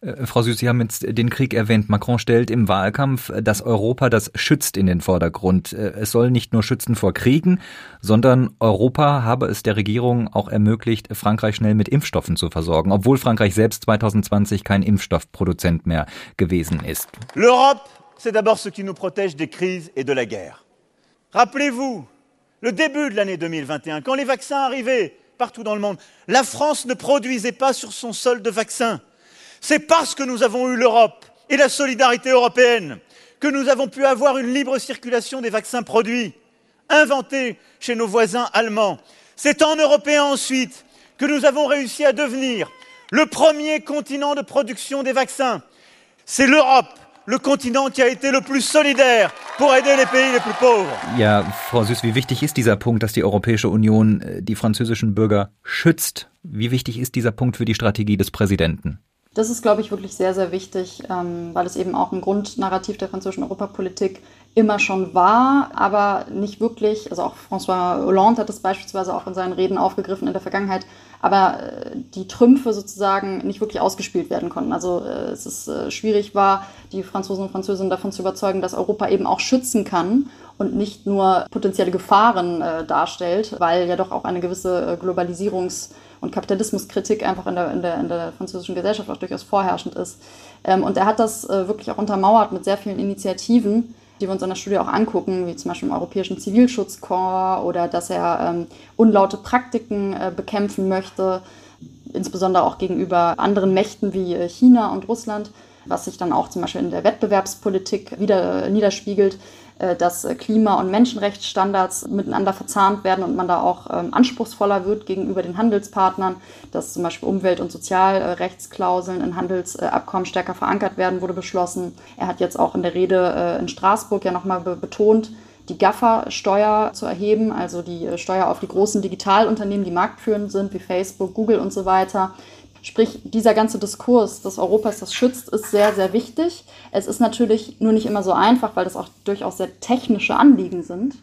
B: Äh, Frau Süß, Sie haben jetzt den Krieg erwähnt. Macron stellt im Wahlkampf das Europa, das schützt in den Vordergrund. Äh, es soll nicht nur schützen vor Kriegen, sondern Europa habe es der Regierung auch ermöglicht, Frankreich schnell mit Impfstoffen zu versorgen, obwohl Frankreich selbst 2020 kein Impfstoffproduzent mehr gewesen ist.
A: L'Europe, c'est d'abord ce qui nous protège des crises et de la guerre. Rappelez-vous le début de l'année 2021, quand les vaccins arrivaient partout dans le monde, la France ne produisait pas sur son sol de vaccins. C'est parce que nous avons eu l'Europe et la solidarité européenne que nous avons pu avoir une libre circulation des vaccins produits, inventés chez nos voisins allemands. C'est en Européens ensuite que nous avons réussi à devenir le premier continent de production des vaccins. C'est l'Europe le continent qui a été le plus solidaire pour aider les pays les plus pauvres.
B: Ja, Frau Süß, wie wichtig ist dieser Punkt, dass die Europäische Union äh, die französischen Bürger schützt? Wie wichtig ist dieser Punkt für die Strategie des Präsidenten?
C: Das ist, glaube ich, wirklich sehr, sehr wichtig, ähm, weil es eben auch ein Grundnarrativ der französischen Europapolitik immer schon war, aber nicht wirklich, also auch François Hollande hat das beispielsweise auch in seinen Reden aufgegriffen in der Vergangenheit, aber äh, die Trümpfe sozusagen nicht wirklich ausgespielt werden konnten. Also äh, es ist äh, schwierig war, die Franzosen und Französinnen davon zu überzeugen, dass Europa eben auch schützen kann und nicht nur potenzielle Gefahren äh, darstellt, weil ja doch auch eine gewisse Globalisierungs- und Kapitalismuskritik einfach in der, in, der, in der französischen Gesellschaft auch durchaus vorherrschend ist. Ähm, und er hat das äh, wirklich auch untermauert mit sehr vielen Initiativen, die wir uns in der Studie auch angucken, wie zum Beispiel im Europäischen Zivilschutzkorps oder dass er ähm, unlaute Praktiken äh, bekämpfen möchte, insbesondere auch gegenüber anderen Mächten wie äh, China und Russland, was sich dann auch zum Beispiel in der Wettbewerbspolitik wieder niederspiegelt. Äh, dass Klima- und Menschenrechtsstandards miteinander verzahnt werden und man da auch ähm, anspruchsvoller wird gegenüber den Handelspartnern, dass zum Beispiel Umwelt- und Sozialrechtsklauseln in Handelsabkommen stärker verankert werden, wurde beschlossen. Er hat jetzt auch in der Rede äh, in Straßburg ja nochmal betont, die GAFA-Steuer zu erheben, also die äh, Steuer auf die großen Digitalunternehmen, die marktführend sind, wie Facebook, Google und so weiter. Sprich, dieser ganze Diskurs des Europas, das schützt, ist sehr, sehr wichtig. Es ist natürlich nur nicht immer so einfach, weil das auch durchaus sehr technische Anliegen sind,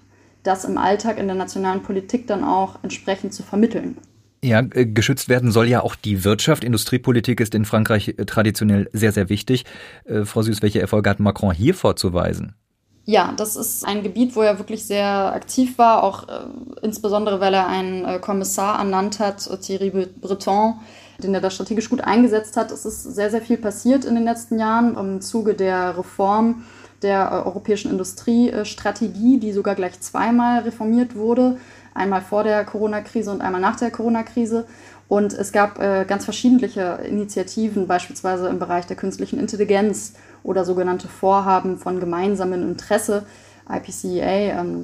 C: das im Alltag in der nationalen Politik dann auch entsprechend zu vermitteln.
B: Ja, äh, geschützt werden soll ja auch die Wirtschaft. Industriepolitik ist in Frankreich äh, traditionell sehr, sehr wichtig. Äh, Frau Süß, welche Erfolge hat Macron hier vorzuweisen?
C: Ja, das ist ein Gebiet, wo er wirklich sehr aktiv war, auch äh, insbesondere weil er einen äh, Kommissar ernannt hat, Thierry Breton, den er da strategisch gut eingesetzt hat. Es ist sehr, sehr viel passiert in den letzten Jahren im Zuge der Reform der äh, europäischen Industriestrategie, die sogar gleich zweimal reformiert wurde. Einmal vor der Corona-Krise und einmal nach der Corona-Krise. Und es gab äh, ganz verschiedene Initiativen, beispielsweise im Bereich der künstlichen Intelligenz oder sogenannte Vorhaben von gemeinsamem Interesse, IPCEA, ähm,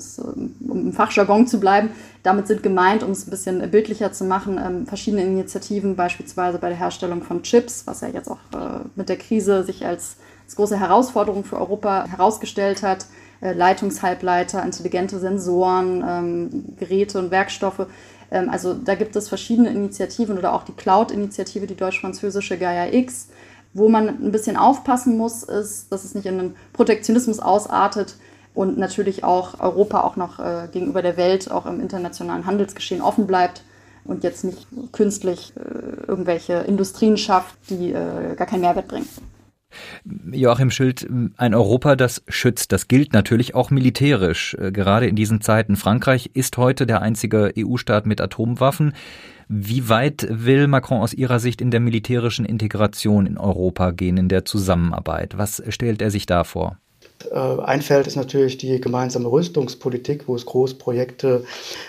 C: um im Fachjargon zu bleiben. Damit sind gemeint, um es ein bisschen bildlicher zu machen, ähm, verschiedene Initiativen, beispielsweise bei der Herstellung von Chips, was ja jetzt auch äh, mit der Krise sich als, als große Herausforderung für Europa herausgestellt hat. Äh, Leitungshalbleiter, intelligente Sensoren, ähm, Geräte und Werkstoffe. Also da gibt es verschiedene Initiativen oder auch die Cloud-Initiative, die deutsch-französische Gaia X. Wo man ein bisschen aufpassen muss, ist, dass es nicht in einen Protektionismus ausartet, und natürlich auch Europa auch noch äh, gegenüber der Welt, auch im internationalen Handelsgeschehen offen bleibt und jetzt nicht künstlich äh, irgendwelche Industrien schafft, die äh, gar keinen Mehrwert bringen.
B: Joachim Schild, ein Europa, das schützt, das gilt natürlich auch militärisch, äh, gerade in diesen Zeiten. Frankreich ist heute der einzige EU-Staat mit Atomwaffen. Wie weit will Macron aus Ihrer Sicht in der militärischen Integration in Europa gehen, in der Zusammenarbeit? Was stellt er sich da vor?
E: Äh, einfällt, ist natürlich die gemeinsame Rüstungspolitik, wo es Großprojekte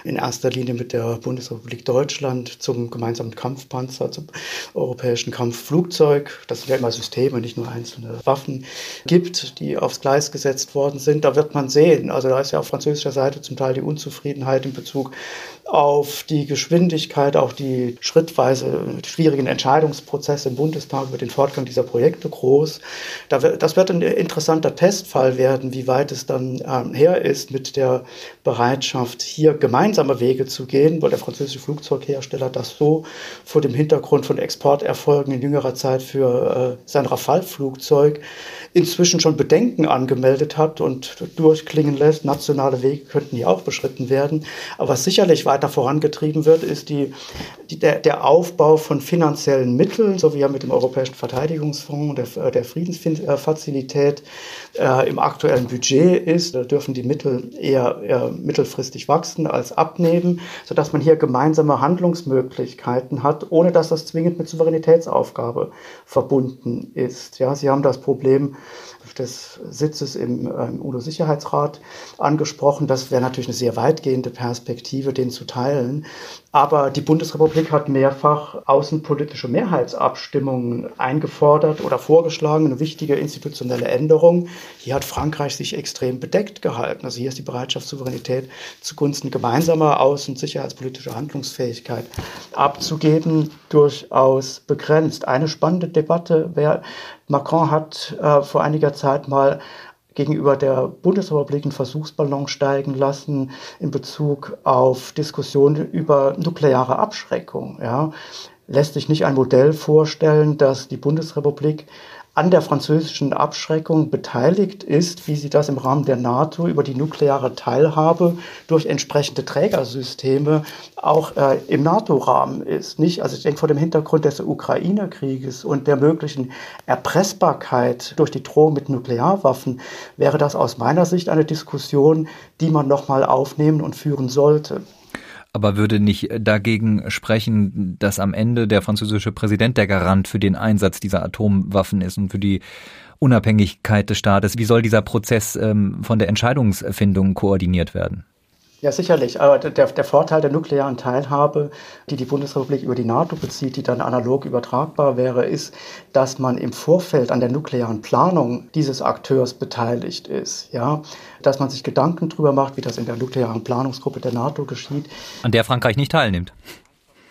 E: in erster Linie mit der Bundesrepublik Deutschland zum gemeinsamen Kampfpanzer, zum europäischen Kampfflugzeug, das sind ja immer Systeme, nicht nur einzelne Waffen, gibt, die aufs Gleis gesetzt worden sind. Da wird man sehen, also da ist ja auf französischer Seite zum Teil die Unzufriedenheit in Bezug auf die Geschwindigkeit, auch die schrittweise schwierigen Entscheidungsprozesse im Bundestag über den Fortgang dieser Projekte groß. Das wird ein interessanter Testfall werden, wie weit es dann ähm, her ist mit der Bereitschaft, hier gemeinsame Wege zu gehen, weil der französische Flugzeughersteller das so vor dem Hintergrund von Exporterfolgen in jüngerer Zeit für äh, sein Rafale-Flugzeug inzwischen schon Bedenken angemeldet hat und durchklingen lässt. Nationale Wege könnten hier auch beschritten werden. Aber sicherlich weiter vorangetrieben wird, ist die, die, der, der Aufbau von finanziellen Mitteln, so wie ja mit dem Europäischen Verteidigungsfonds, der, der Friedensfazilität, äh, im aktuellen Budget ist. Da dürfen die Mittel eher, eher mittelfristig wachsen als abnehmen, sodass man hier gemeinsame Handlungsmöglichkeiten hat, ohne dass das zwingend mit Souveränitätsaufgabe verbunden ist. Ja, Sie haben das Problem des Sitzes im, äh, im UNO-Sicherheitsrat angesprochen. Das wäre natürlich eine sehr weitgehende Perspektive, den zu teilen. Aber die Bundesrepublik hat mehrfach außenpolitische Mehrheitsabstimmungen eingefordert oder vorgeschlagen, eine wichtige institutionelle Änderung. Hier hat Frankreich sich extrem bedeckt gehalten. Also hier ist die Bereitschaft, Souveränität zugunsten gemeinsamer außen- und sicherheitspolitischer Handlungsfähigkeit abzugeben, durchaus begrenzt. Eine spannende Debatte wäre, Macron hat äh, vor einiger Zeit mal gegenüber der Bundesrepublik einen Versuchsballon steigen lassen in Bezug auf Diskussionen über nukleare Abschreckung. Ja. Lässt sich nicht ein Modell vorstellen, dass die Bundesrepublik an der französischen Abschreckung beteiligt ist, wie sie das im Rahmen der NATO über die nukleare Teilhabe durch entsprechende Trägersysteme auch äh, im NATO-Rahmen ist. Nicht? Also ich denke vor dem Hintergrund des Ukraine-Krieges und der möglichen Erpressbarkeit durch die Drohung mit Nuklearwaffen wäre das aus meiner Sicht eine Diskussion, die man nochmal aufnehmen und führen sollte
B: aber würde nicht dagegen sprechen, dass am Ende der französische Präsident der Garant für den Einsatz dieser Atomwaffen ist und für die Unabhängigkeit des Staates. Wie soll dieser Prozess ähm, von der Entscheidungsfindung koordiniert werden?
E: Ja, sicherlich. Aber der, der Vorteil der nuklearen Teilhabe, die die Bundesrepublik über die NATO bezieht, die dann analog übertragbar wäre, ist, dass man im Vorfeld an der nuklearen Planung dieses Akteurs beteiligt ist. Ja, dass man sich Gedanken darüber macht, wie das in der nuklearen Planungsgruppe der NATO geschieht.
B: An der Frankreich nicht teilnimmt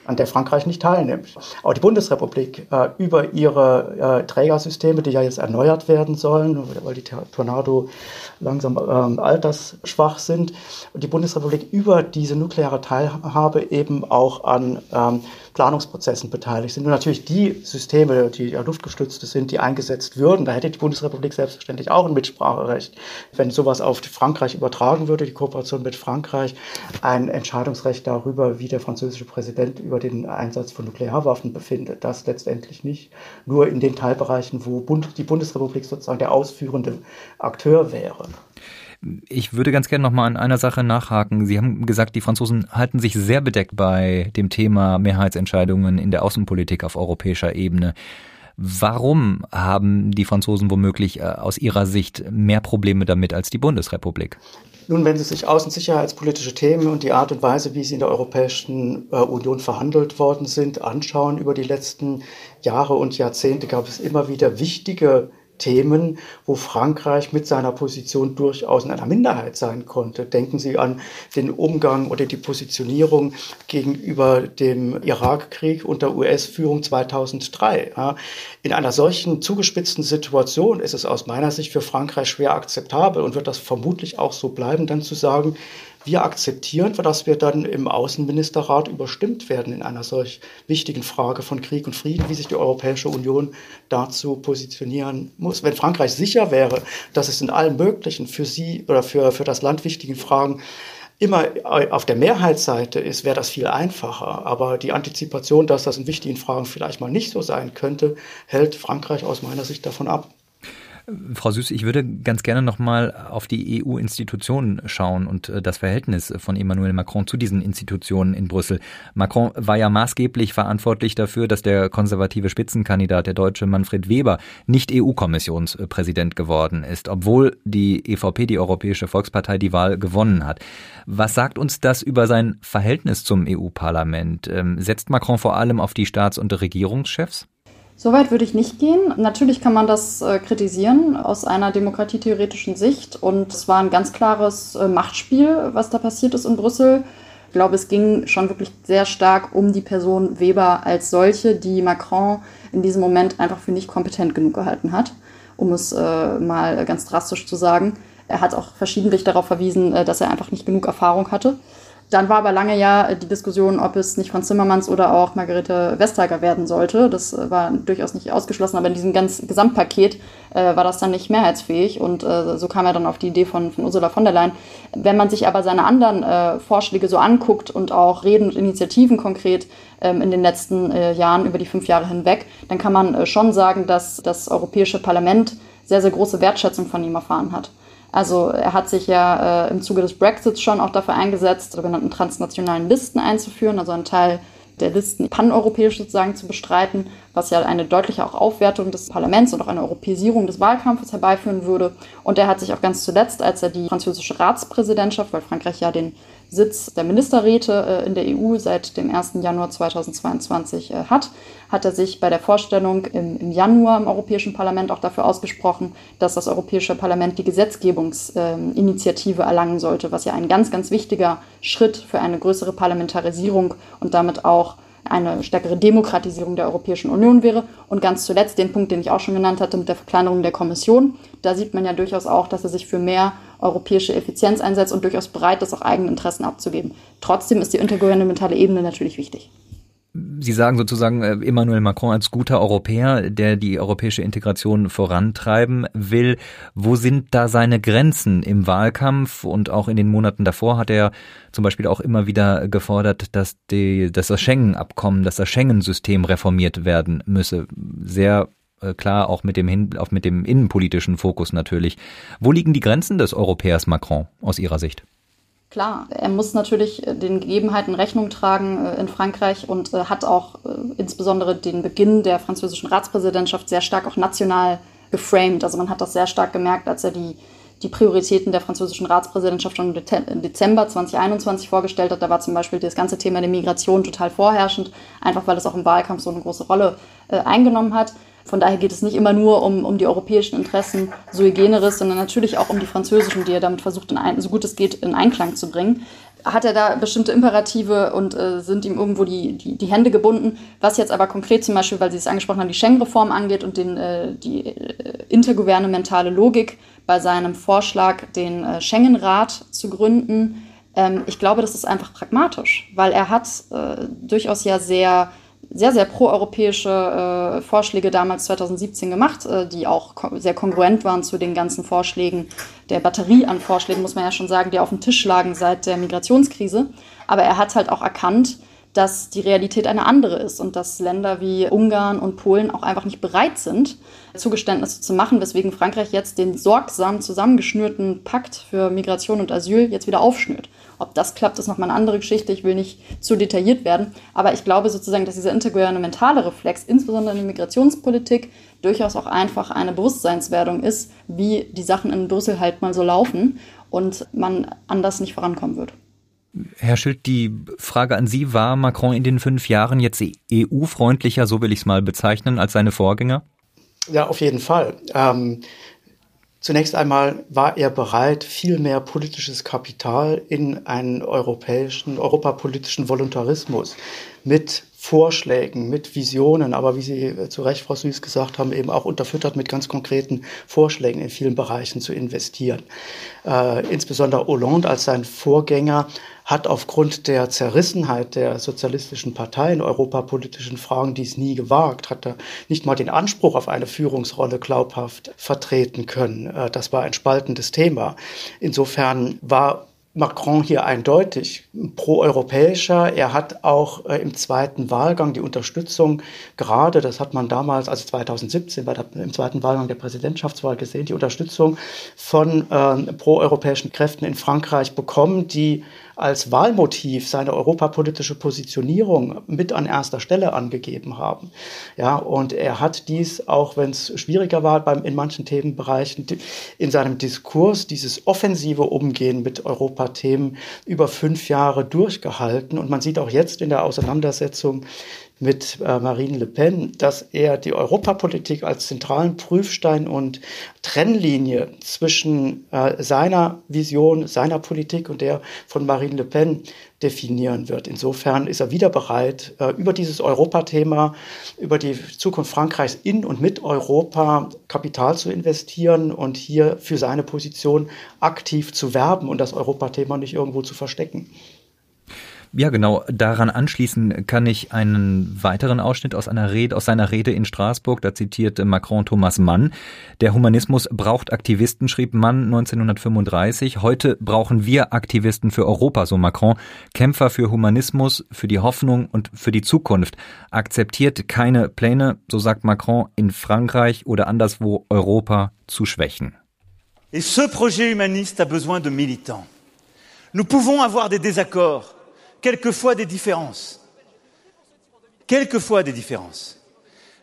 E: an der Frankreich nicht teilnimmt. Auch die Bundesrepublik äh, über ihre äh, Trägersysteme, die ja jetzt erneuert werden sollen, weil die Tornado langsam ähm, altersschwach sind, die Bundesrepublik über diese nukleare Teilhabe eben auch an ähm, Planungsprozessen beteiligt sind. Und natürlich die Systeme, die ja luftgestützte sind, die eingesetzt würden, da hätte die Bundesrepublik selbstverständlich auch ein Mitspracherecht. Wenn sowas auf Frankreich übertragen würde, die Kooperation mit Frankreich, ein Entscheidungsrecht darüber, wie der französische Präsident über den Einsatz von Nuklearwaffen befindet. Das letztendlich nicht. Nur in den Teilbereichen, wo die Bundesrepublik sozusagen der ausführende Akteur wäre.
B: Ich würde ganz gerne noch mal an einer Sache nachhaken. Sie haben gesagt, die Franzosen halten sich sehr bedeckt bei dem Thema Mehrheitsentscheidungen in der Außenpolitik auf europäischer Ebene. Warum haben die Franzosen womöglich äh, aus ihrer Sicht mehr Probleme damit als die Bundesrepublik?
E: Nun, wenn Sie sich außen- sicherheitspolitische Themen und die Art und Weise, wie sie in der Europäischen äh, Union verhandelt worden sind, anschauen über die letzten Jahre und Jahrzehnte, gab es immer wieder wichtige Themen, wo Frankreich mit seiner Position durchaus in einer Minderheit sein konnte. Denken Sie an den Umgang oder die Positionierung gegenüber dem Irakkrieg unter US-Führung 2003. In einer solchen zugespitzten Situation ist es aus meiner Sicht für Frankreich schwer akzeptabel und wird das vermutlich auch so bleiben, dann zu sagen, wir akzeptieren, dass wir dann im Außenministerrat überstimmt werden in einer solch wichtigen Frage von Krieg und Frieden, wie sich die Europäische Union dazu positionieren muss. Wenn Frankreich sicher wäre, dass es in allen möglichen für sie oder für, für das Land wichtigen Fragen immer auf der Mehrheitsseite ist, wäre das viel einfacher. Aber die Antizipation, dass das in wichtigen Fragen vielleicht mal nicht so sein könnte, hält Frankreich aus meiner Sicht davon ab.
B: Frau Süß, ich würde ganz gerne nochmal auf die EU-Institutionen schauen und äh, das Verhältnis von Emmanuel Macron zu diesen Institutionen in Brüssel. Macron war ja maßgeblich verantwortlich dafür, dass der konservative Spitzenkandidat, der deutsche Manfred Weber, nicht EU-Kommissionspräsident geworden ist, obwohl die EVP, die Europäische Volkspartei, die Wahl gewonnen hat. Was sagt uns das über sein Verhältnis zum EU-Parlament? Ähm, setzt Macron vor allem auf die Staats- und Regierungschefs?
C: Soweit würde ich nicht gehen. Natürlich kann man das äh, kritisieren aus einer demokratietheoretischen Sicht. Und es war ein ganz klares äh, Machtspiel, was da passiert ist in Brüssel. Ich glaube, es ging schon wirklich sehr stark um die Person Weber als solche, die Macron in diesem Moment einfach für nicht kompetent genug gehalten hat, um es äh, mal ganz drastisch zu sagen. Er hat auch verschiedentlich darauf verwiesen, äh, dass er einfach nicht genug Erfahrung hatte. Dann war aber lange ja die Diskussion, ob es nicht von Zimmermanns oder auch Margarete Vestager werden sollte. Das äh, war durchaus nicht ausgeschlossen, aber in diesem ganzen Gesamtpaket äh, war das dann nicht mehrheitsfähig und äh, so kam er dann auf die Idee von, von Ursula von der Leyen. Wenn man sich aber seine anderen äh, Vorschläge so anguckt und auch Reden und Initiativen konkret ähm, in den letzten äh, Jahren über die fünf Jahre hinweg, dann kann man äh, schon sagen, dass das Europäische Parlament sehr, sehr große Wertschätzung von ihm erfahren hat. Also er hat sich ja äh, im Zuge des Brexits schon auch dafür eingesetzt, sogenannten transnationalen Listen einzuführen, also einen Teil der Listen paneuropäisch sozusagen zu bestreiten, was ja eine deutliche auch Aufwertung des Parlaments und auch eine Europäisierung des Wahlkampfes herbeiführen würde. Und er hat sich auch ganz zuletzt, als er die französische Ratspräsidentschaft, weil Frankreich ja den Sitz der Ministerräte äh, in der EU seit dem 1. Januar 2022 äh, hat, hat er sich bei der Vorstellung im, im, Januar im Europäischen Parlament auch dafür ausgesprochen, dass das Europäische Parlament die Gesetzgebungsinitiative erlangen sollte, was ja ein ganz, ganz wichtiger Schritt für eine größere Parlamentarisierung und damit auch eine stärkere Demokratisierung der Europäischen Union wäre. Und ganz zuletzt den Punkt, den ich auch schon genannt hatte, mit der Verkleinerung der Kommission. Da sieht man ja durchaus auch, dass er sich für mehr europäische Effizienz einsetzt und durchaus bereit ist, auch eigene Interessen abzugeben. Trotzdem ist die intergouvernementale Ebene natürlich wichtig.
B: Sie sagen sozusagen äh, Emmanuel Macron als guter Europäer, der die europäische Integration vorantreiben will. Wo sind da seine Grenzen im Wahlkampf und auch in den Monaten davor hat er zum Beispiel auch immer wieder gefordert, dass, die, dass das Schengen-Abkommen, dass das Schengen-System reformiert werden müsse. Sehr klar auch mit dem, Hin auch mit dem innenpolitischen Fokus natürlich. Wo liegen die Grenzen des Europäers Macron aus Ihrer Sicht?
C: Klar, er muss natürlich äh, den Gegebenheiten Rechnung tragen äh, in Frankreich und äh, hat auch insbesondere den Beginn der französischen Ratspräsidentschaft sehr stark auch national geframed. Also man hat das sehr stark gemerkt, als er die, die Prioritäten der französischen Ratspräsidentschaft schon im Dezember 2021 vorgestellt hat. Da war zum Beispiel das ganze Thema der Migration total vorherrschend, einfach weil es auch im Wahlkampf so eine große Rolle äh, eingenommen hat. Von daher geht es nicht immer nur um, um die europäischen Interessen sui generis, sondern natürlich auch um die französischen, die er damit versucht, in ein, so gut es geht, in Einklang zu bringen. Hat er da bestimmte Imperative und äh, sind ihm irgendwo die, die, die Hände gebunden? Was jetzt aber konkret zum Beispiel, weil Sie es angesprochen haben, die Schengen-Reform angeht und den, äh, die äh, intergouvernementale Logik bei seinem Vorschlag, den äh, Schengen-Rat zu gründen, ähm, ich glaube, das ist einfach pragmatisch, weil er hat äh, durchaus ja sehr sehr, sehr proeuropäische äh, Vorschläge damals 2017 gemacht, äh, die auch sehr kongruent waren zu den ganzen Vorschlägen, der Batterie an Vorschlägen, muss man ja schon sagen, die auf dem Tisch lagen seit der Migrationskrise. Aber er hat halt auch erkannt, dass die Realität eine andere ist und dass Länder wie Ungarn und Polen auch einfach nicht bereit sind, Zugeständnisse zu machen, weswegen Frankreich jetzt den sorgsam zusammengeschnürten Pakt für Migration und Asyl jetzt wieder aufschnürt. Ob das klappt, ist nochmal eine andere Geschichte. Ich will nicht zu detailliert werden. Aber ich glaube sozusagen, dass dieser intergouvernementale Reflex, insbesondere in der Migrationspolitik, durchaus auch einfach eine Bewusstseinswerdung ist, wie die Sachen in Brüssel halt mal so laufen und man anders nicht vorankommen wird.
B: Herr Schild, die Frage an Sie, war Macron in den fünf Jahren jetzt EU-freundlicher, so will ich es mal bezeichnen, als seine Vorgänger?
E: Ja, auf jeden Fall. Ähm, Zunächst einmal war er bereit, viel mehr politisches Kapital in einen europäischen, europapolitischen Voluntarismus mit Vorschlägen, mit Visionen, aber wie Sie zu Recht, Frau Süß, gesagt haben, eben auch unterfüttert mit ganz konkreten Vorschlägen in vielen Bereichen zu investieren. Äh, insbesondere Hollande als sein Vorgänger hat aufgrund der Zerrissenheit der sozialistischen Parteien europapolitischen Fragen dies nie gewagt, hat er nicht mal den Anspruch auf eine Führungsrolle glaubhaft vertreten können. Äh, das war ein spaltendes Thema. Insofern war Macron hier eindeutig proeuropäischer. Er hat auch äh, im zweiten Wahlgang die Unterstützung, gerade das hat man damals, also 2017 bei der, im zweiten Wahlgang der Präsidentschaftswahl gesehen, die Unterstützung von äh, proeuropäischen Kräften in Frankreich bekommen, die als Wahlmotiv seine europapolitische Positionierung mit an erster Stelle angegeben haben. Ja, und er hat dies, auch wenn es schwieriger war beim, in manchen Themenbereichen, in seinem Diskurs dieses offensive Umgehen mit Europathemen über fünf Jahre durchgehalten. Und man sieht auch jetzt in der Auseinandersetzung mit äh, Marine Le Pen, dass er die Europapolitik als zentralen Prüfstein und Trennlinie zwischen äh, seiner Vision, seiner Politik und der von Marine Le Pen definieren wird. Insofern ist er wieder bereit, äh, über dieses Europathema, über die Zukunft Frankreichs in und mit Europa Kapital zu investieren und hier für seine Position aktiv zu werben und das Europathema nicht irgendwo zu verstecken.
B: Ja, genau. Daran anschließen kann ich einen weiteren Ausschnitt aus einer Rede, aus seiner Rede in Straßburg. Da zitierte Macron Thomas Mann. Der Humanismus braucht Aktivisten, schrieb Mann 1935. Heute brauchen wir Aktivisten für Europa, so Macron. Kämpfer für Humanismus, für die Hoffnung und für die Zukunft. Akzeptiert keine Pläne, so sagt Macron, in Frankreich oder anderswo Europa zu schwächen.
A: Et ce projet humaniste a besoin de militants. Nous pouvons avoir des désaccords, quelquefois des différences. Quelquefois des différences.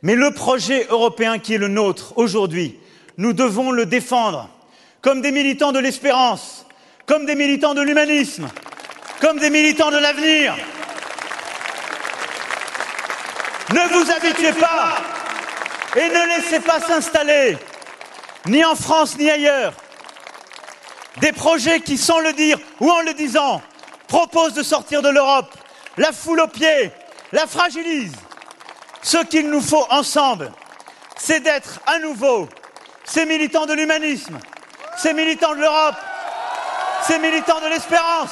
A: Mais le projet européen qui est le nôtre aujourd'hui, nous devons le défendre comme des militants de l'espérance, comme des militants de l'humanisme, comme des militants de l'avenir. Ne vous habituez pas et ne laissez pas s'installer, ni en France ni ailleurs, des projets qui, sans le dire ou en le disant, proposent de sortir de l'Europe, la foule aux pieds, la fragilisent. Ce qu'il nous faut ensemble, c'est d'être à nouveau ces militants de l'humanisme, ces militants de l'Europe, ces militants de l'espérance.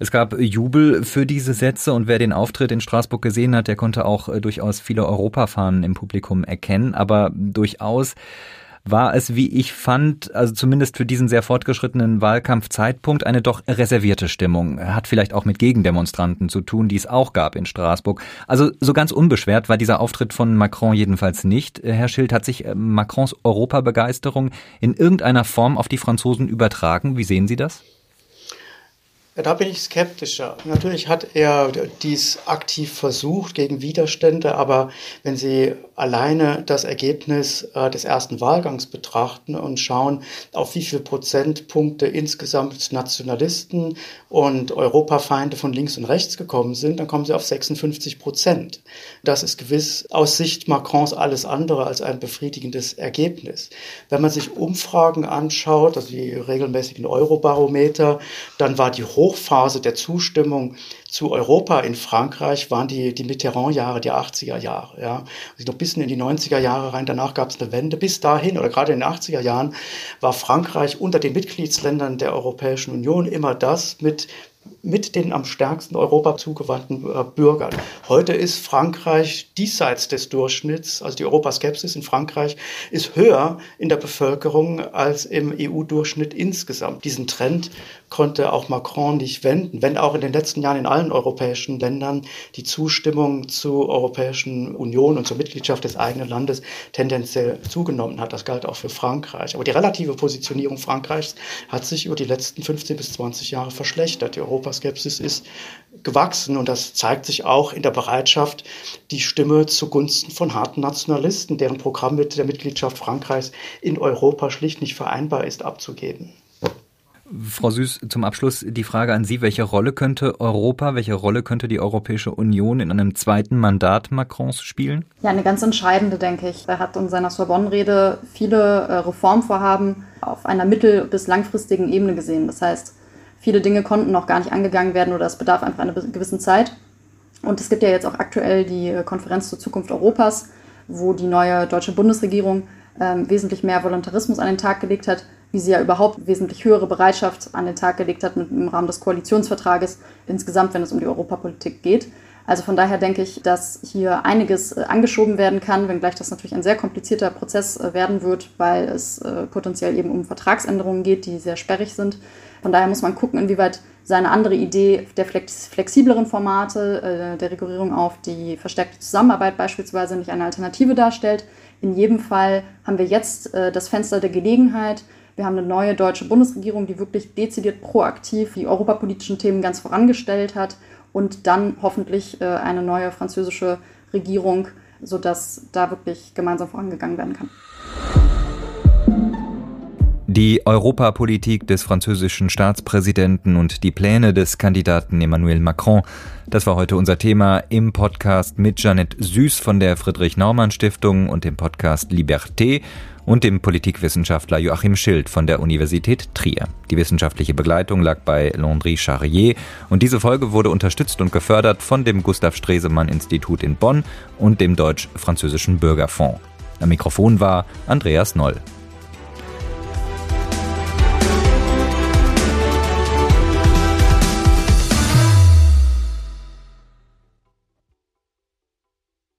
B: Es gab Jubel für diese Sätze und wer den Auftritt in Straßburg gesehen hat, der konnte auch äh, durchaus viele Europafahnen im Publikum erkennen, aber durchaus war es, wie ich fand, also zumindest für diesen sehr fortgeschrittenen Wahlkampfzeitpunkt, eine doch reservierte Stimmung. Hat vielleicht auch mit Gegendemonstranten zu tun, die es auch gab in Straßburg. Also so ganz unbeschwert war dieser Auftritt von Macron jedenfalls nicht. Herr Schild, hat sich äh, Macrons Europabegeisterung in irgendeiner Form auf die Franzosen übertragen? Wie sehen Sie das?
E: Da bin ich skeptischer. Natürlich hat er dies aktiv versucht gegen Widerstände, aber wenn Sie alleine das Ergebnis äh, des ersten Wahlgangs betrachten und schauen, auf wie viel Prozentpunkte insgesamt Nationalisten und Europafeinde von links und rechts gekommen sind, dann kommen Sie auf 56 Prozent. Das ist gewiss aus Sicht Macrons alles andere als ein befriedigendes Ergebnis. Wenn man sich Umfragen anschaut, also die regelmäßigen Eurobarometer, dann war die Hoch Hochphase der Zustimmung zu Europa in Frankreich waren die, die Mitterrand-Jahre, die 80er Jahre. Ja. Also noch bis in die 90er Jahre rein, danach gab es eine Wende. Bis dahin oder gerade in den 80er Jahren war Frankreich unter den Mitgliedsländern der Europäischen Union immer das mit mit den am stärksten Europa zugewandten äh, Bürgern. Heute ist Frankreich diesseits des Durchschnitts, also die Europaskepsis in Frankreich ist höher in der Bevölkerung als im EU-Durchschnitt insgesamt. Diesen Trend konnte auch Macron nicht wenden, wenn auch in den letzten Jahren in allen europäischen Ländern die Zustimmung zur Europäischen Union und zur Mitgliedschaft des eigenen Landes tendenziell zugenommen hat. Das galt auch für Frankreich. Aber die relative Positionierung Frankreichs hat sich über die letzten 15 bis 20 Jahre verschlechtert. Die Europaskepsis ist gewachsen und das zeigt sich auch in der Bereitschaft, die Stimme zugunsten von harten Nationalisten, deren Programm mit der Mitgliedschaft Frankreichs in Europa schlicht nicht vereinbar ist, abzugeben.
B: Frau Süß, zum Abschluss die Frage an Sie. Welche Rolle könnte Europa, welche Rolle könnte die Europäische Union in einem zweiten Mandat Macrons spielen?
C: Ja, eine ganz entscheidende, denke ich. Er hat in seiner Sorbonne-Rede viele äh, Reformvorhaben auf einer mittel- bis langfristigen Ebene gesehen. Das heißt, viele Dinge konnten noch gar nicht angegangen werden oder es bedarf einfach einer gewissen Zeit. Und es gibt ja jetzt auch aktuell die äh, Konferenz zur Zukunft Europas, wo die neue deutsche Bundesregierung ähm, wesentlich mehr Voluntarismus an den Tag gelegt hat wie sie ja überhaupt wesentlich höhere Bereitschaft an den Tag gelegt hat im Rahmen des Koalitionsvertrages insgesamt, wenn es um die Europapolitik geht. Also von daher denke ich, dass hier einiges äh, angeschoben werden kann, wenngleich das natürlich ein sehr komplizierter Prozess äh, werden wird, weil es äh, potenziell eben um Vertragsänderungen geht, die sehr sperrig sind. Von daher muss man gucken, inwieweit seine andere Idee der flexibleren Formate, der Regulierung auf die verstärkte Zusammenarbeit beispielsweise nicht eine Alternative darstellt. In jedem Fall haben wir jetzt das Fenster der Gelegenheit, wir haben eine neue deutsche Bundesregierung, die wirklich dezidiert proaktiv die europapolitischen Themen ganz vorangestellt hat und dann hoffentlich äh, eine neue französische Regierung, sodass da wirklich gemeinsam vorangegangen werden kann.
B: Die Europapolitik des französischen Staatspräsidenten und die Pläne des Kandidaten Emmanuel Macron, das war heute unser Thema im Podcast mit Jeanette Süß von der Friedrich Naumann Stiftung und dem Podcast Liberté und dem Politikwissenschaftler Joachim Schild von der Universität Trier. Die wissenschaftliche Begleitung lag bei Landry Charrier und diese Folge wurde unterstützt und gefördert von dem Gustav Stresemann Institut in Bonn und dem Deutsch-Französischen Bürgerfonds. Am Mikrofon war Andreas Noll.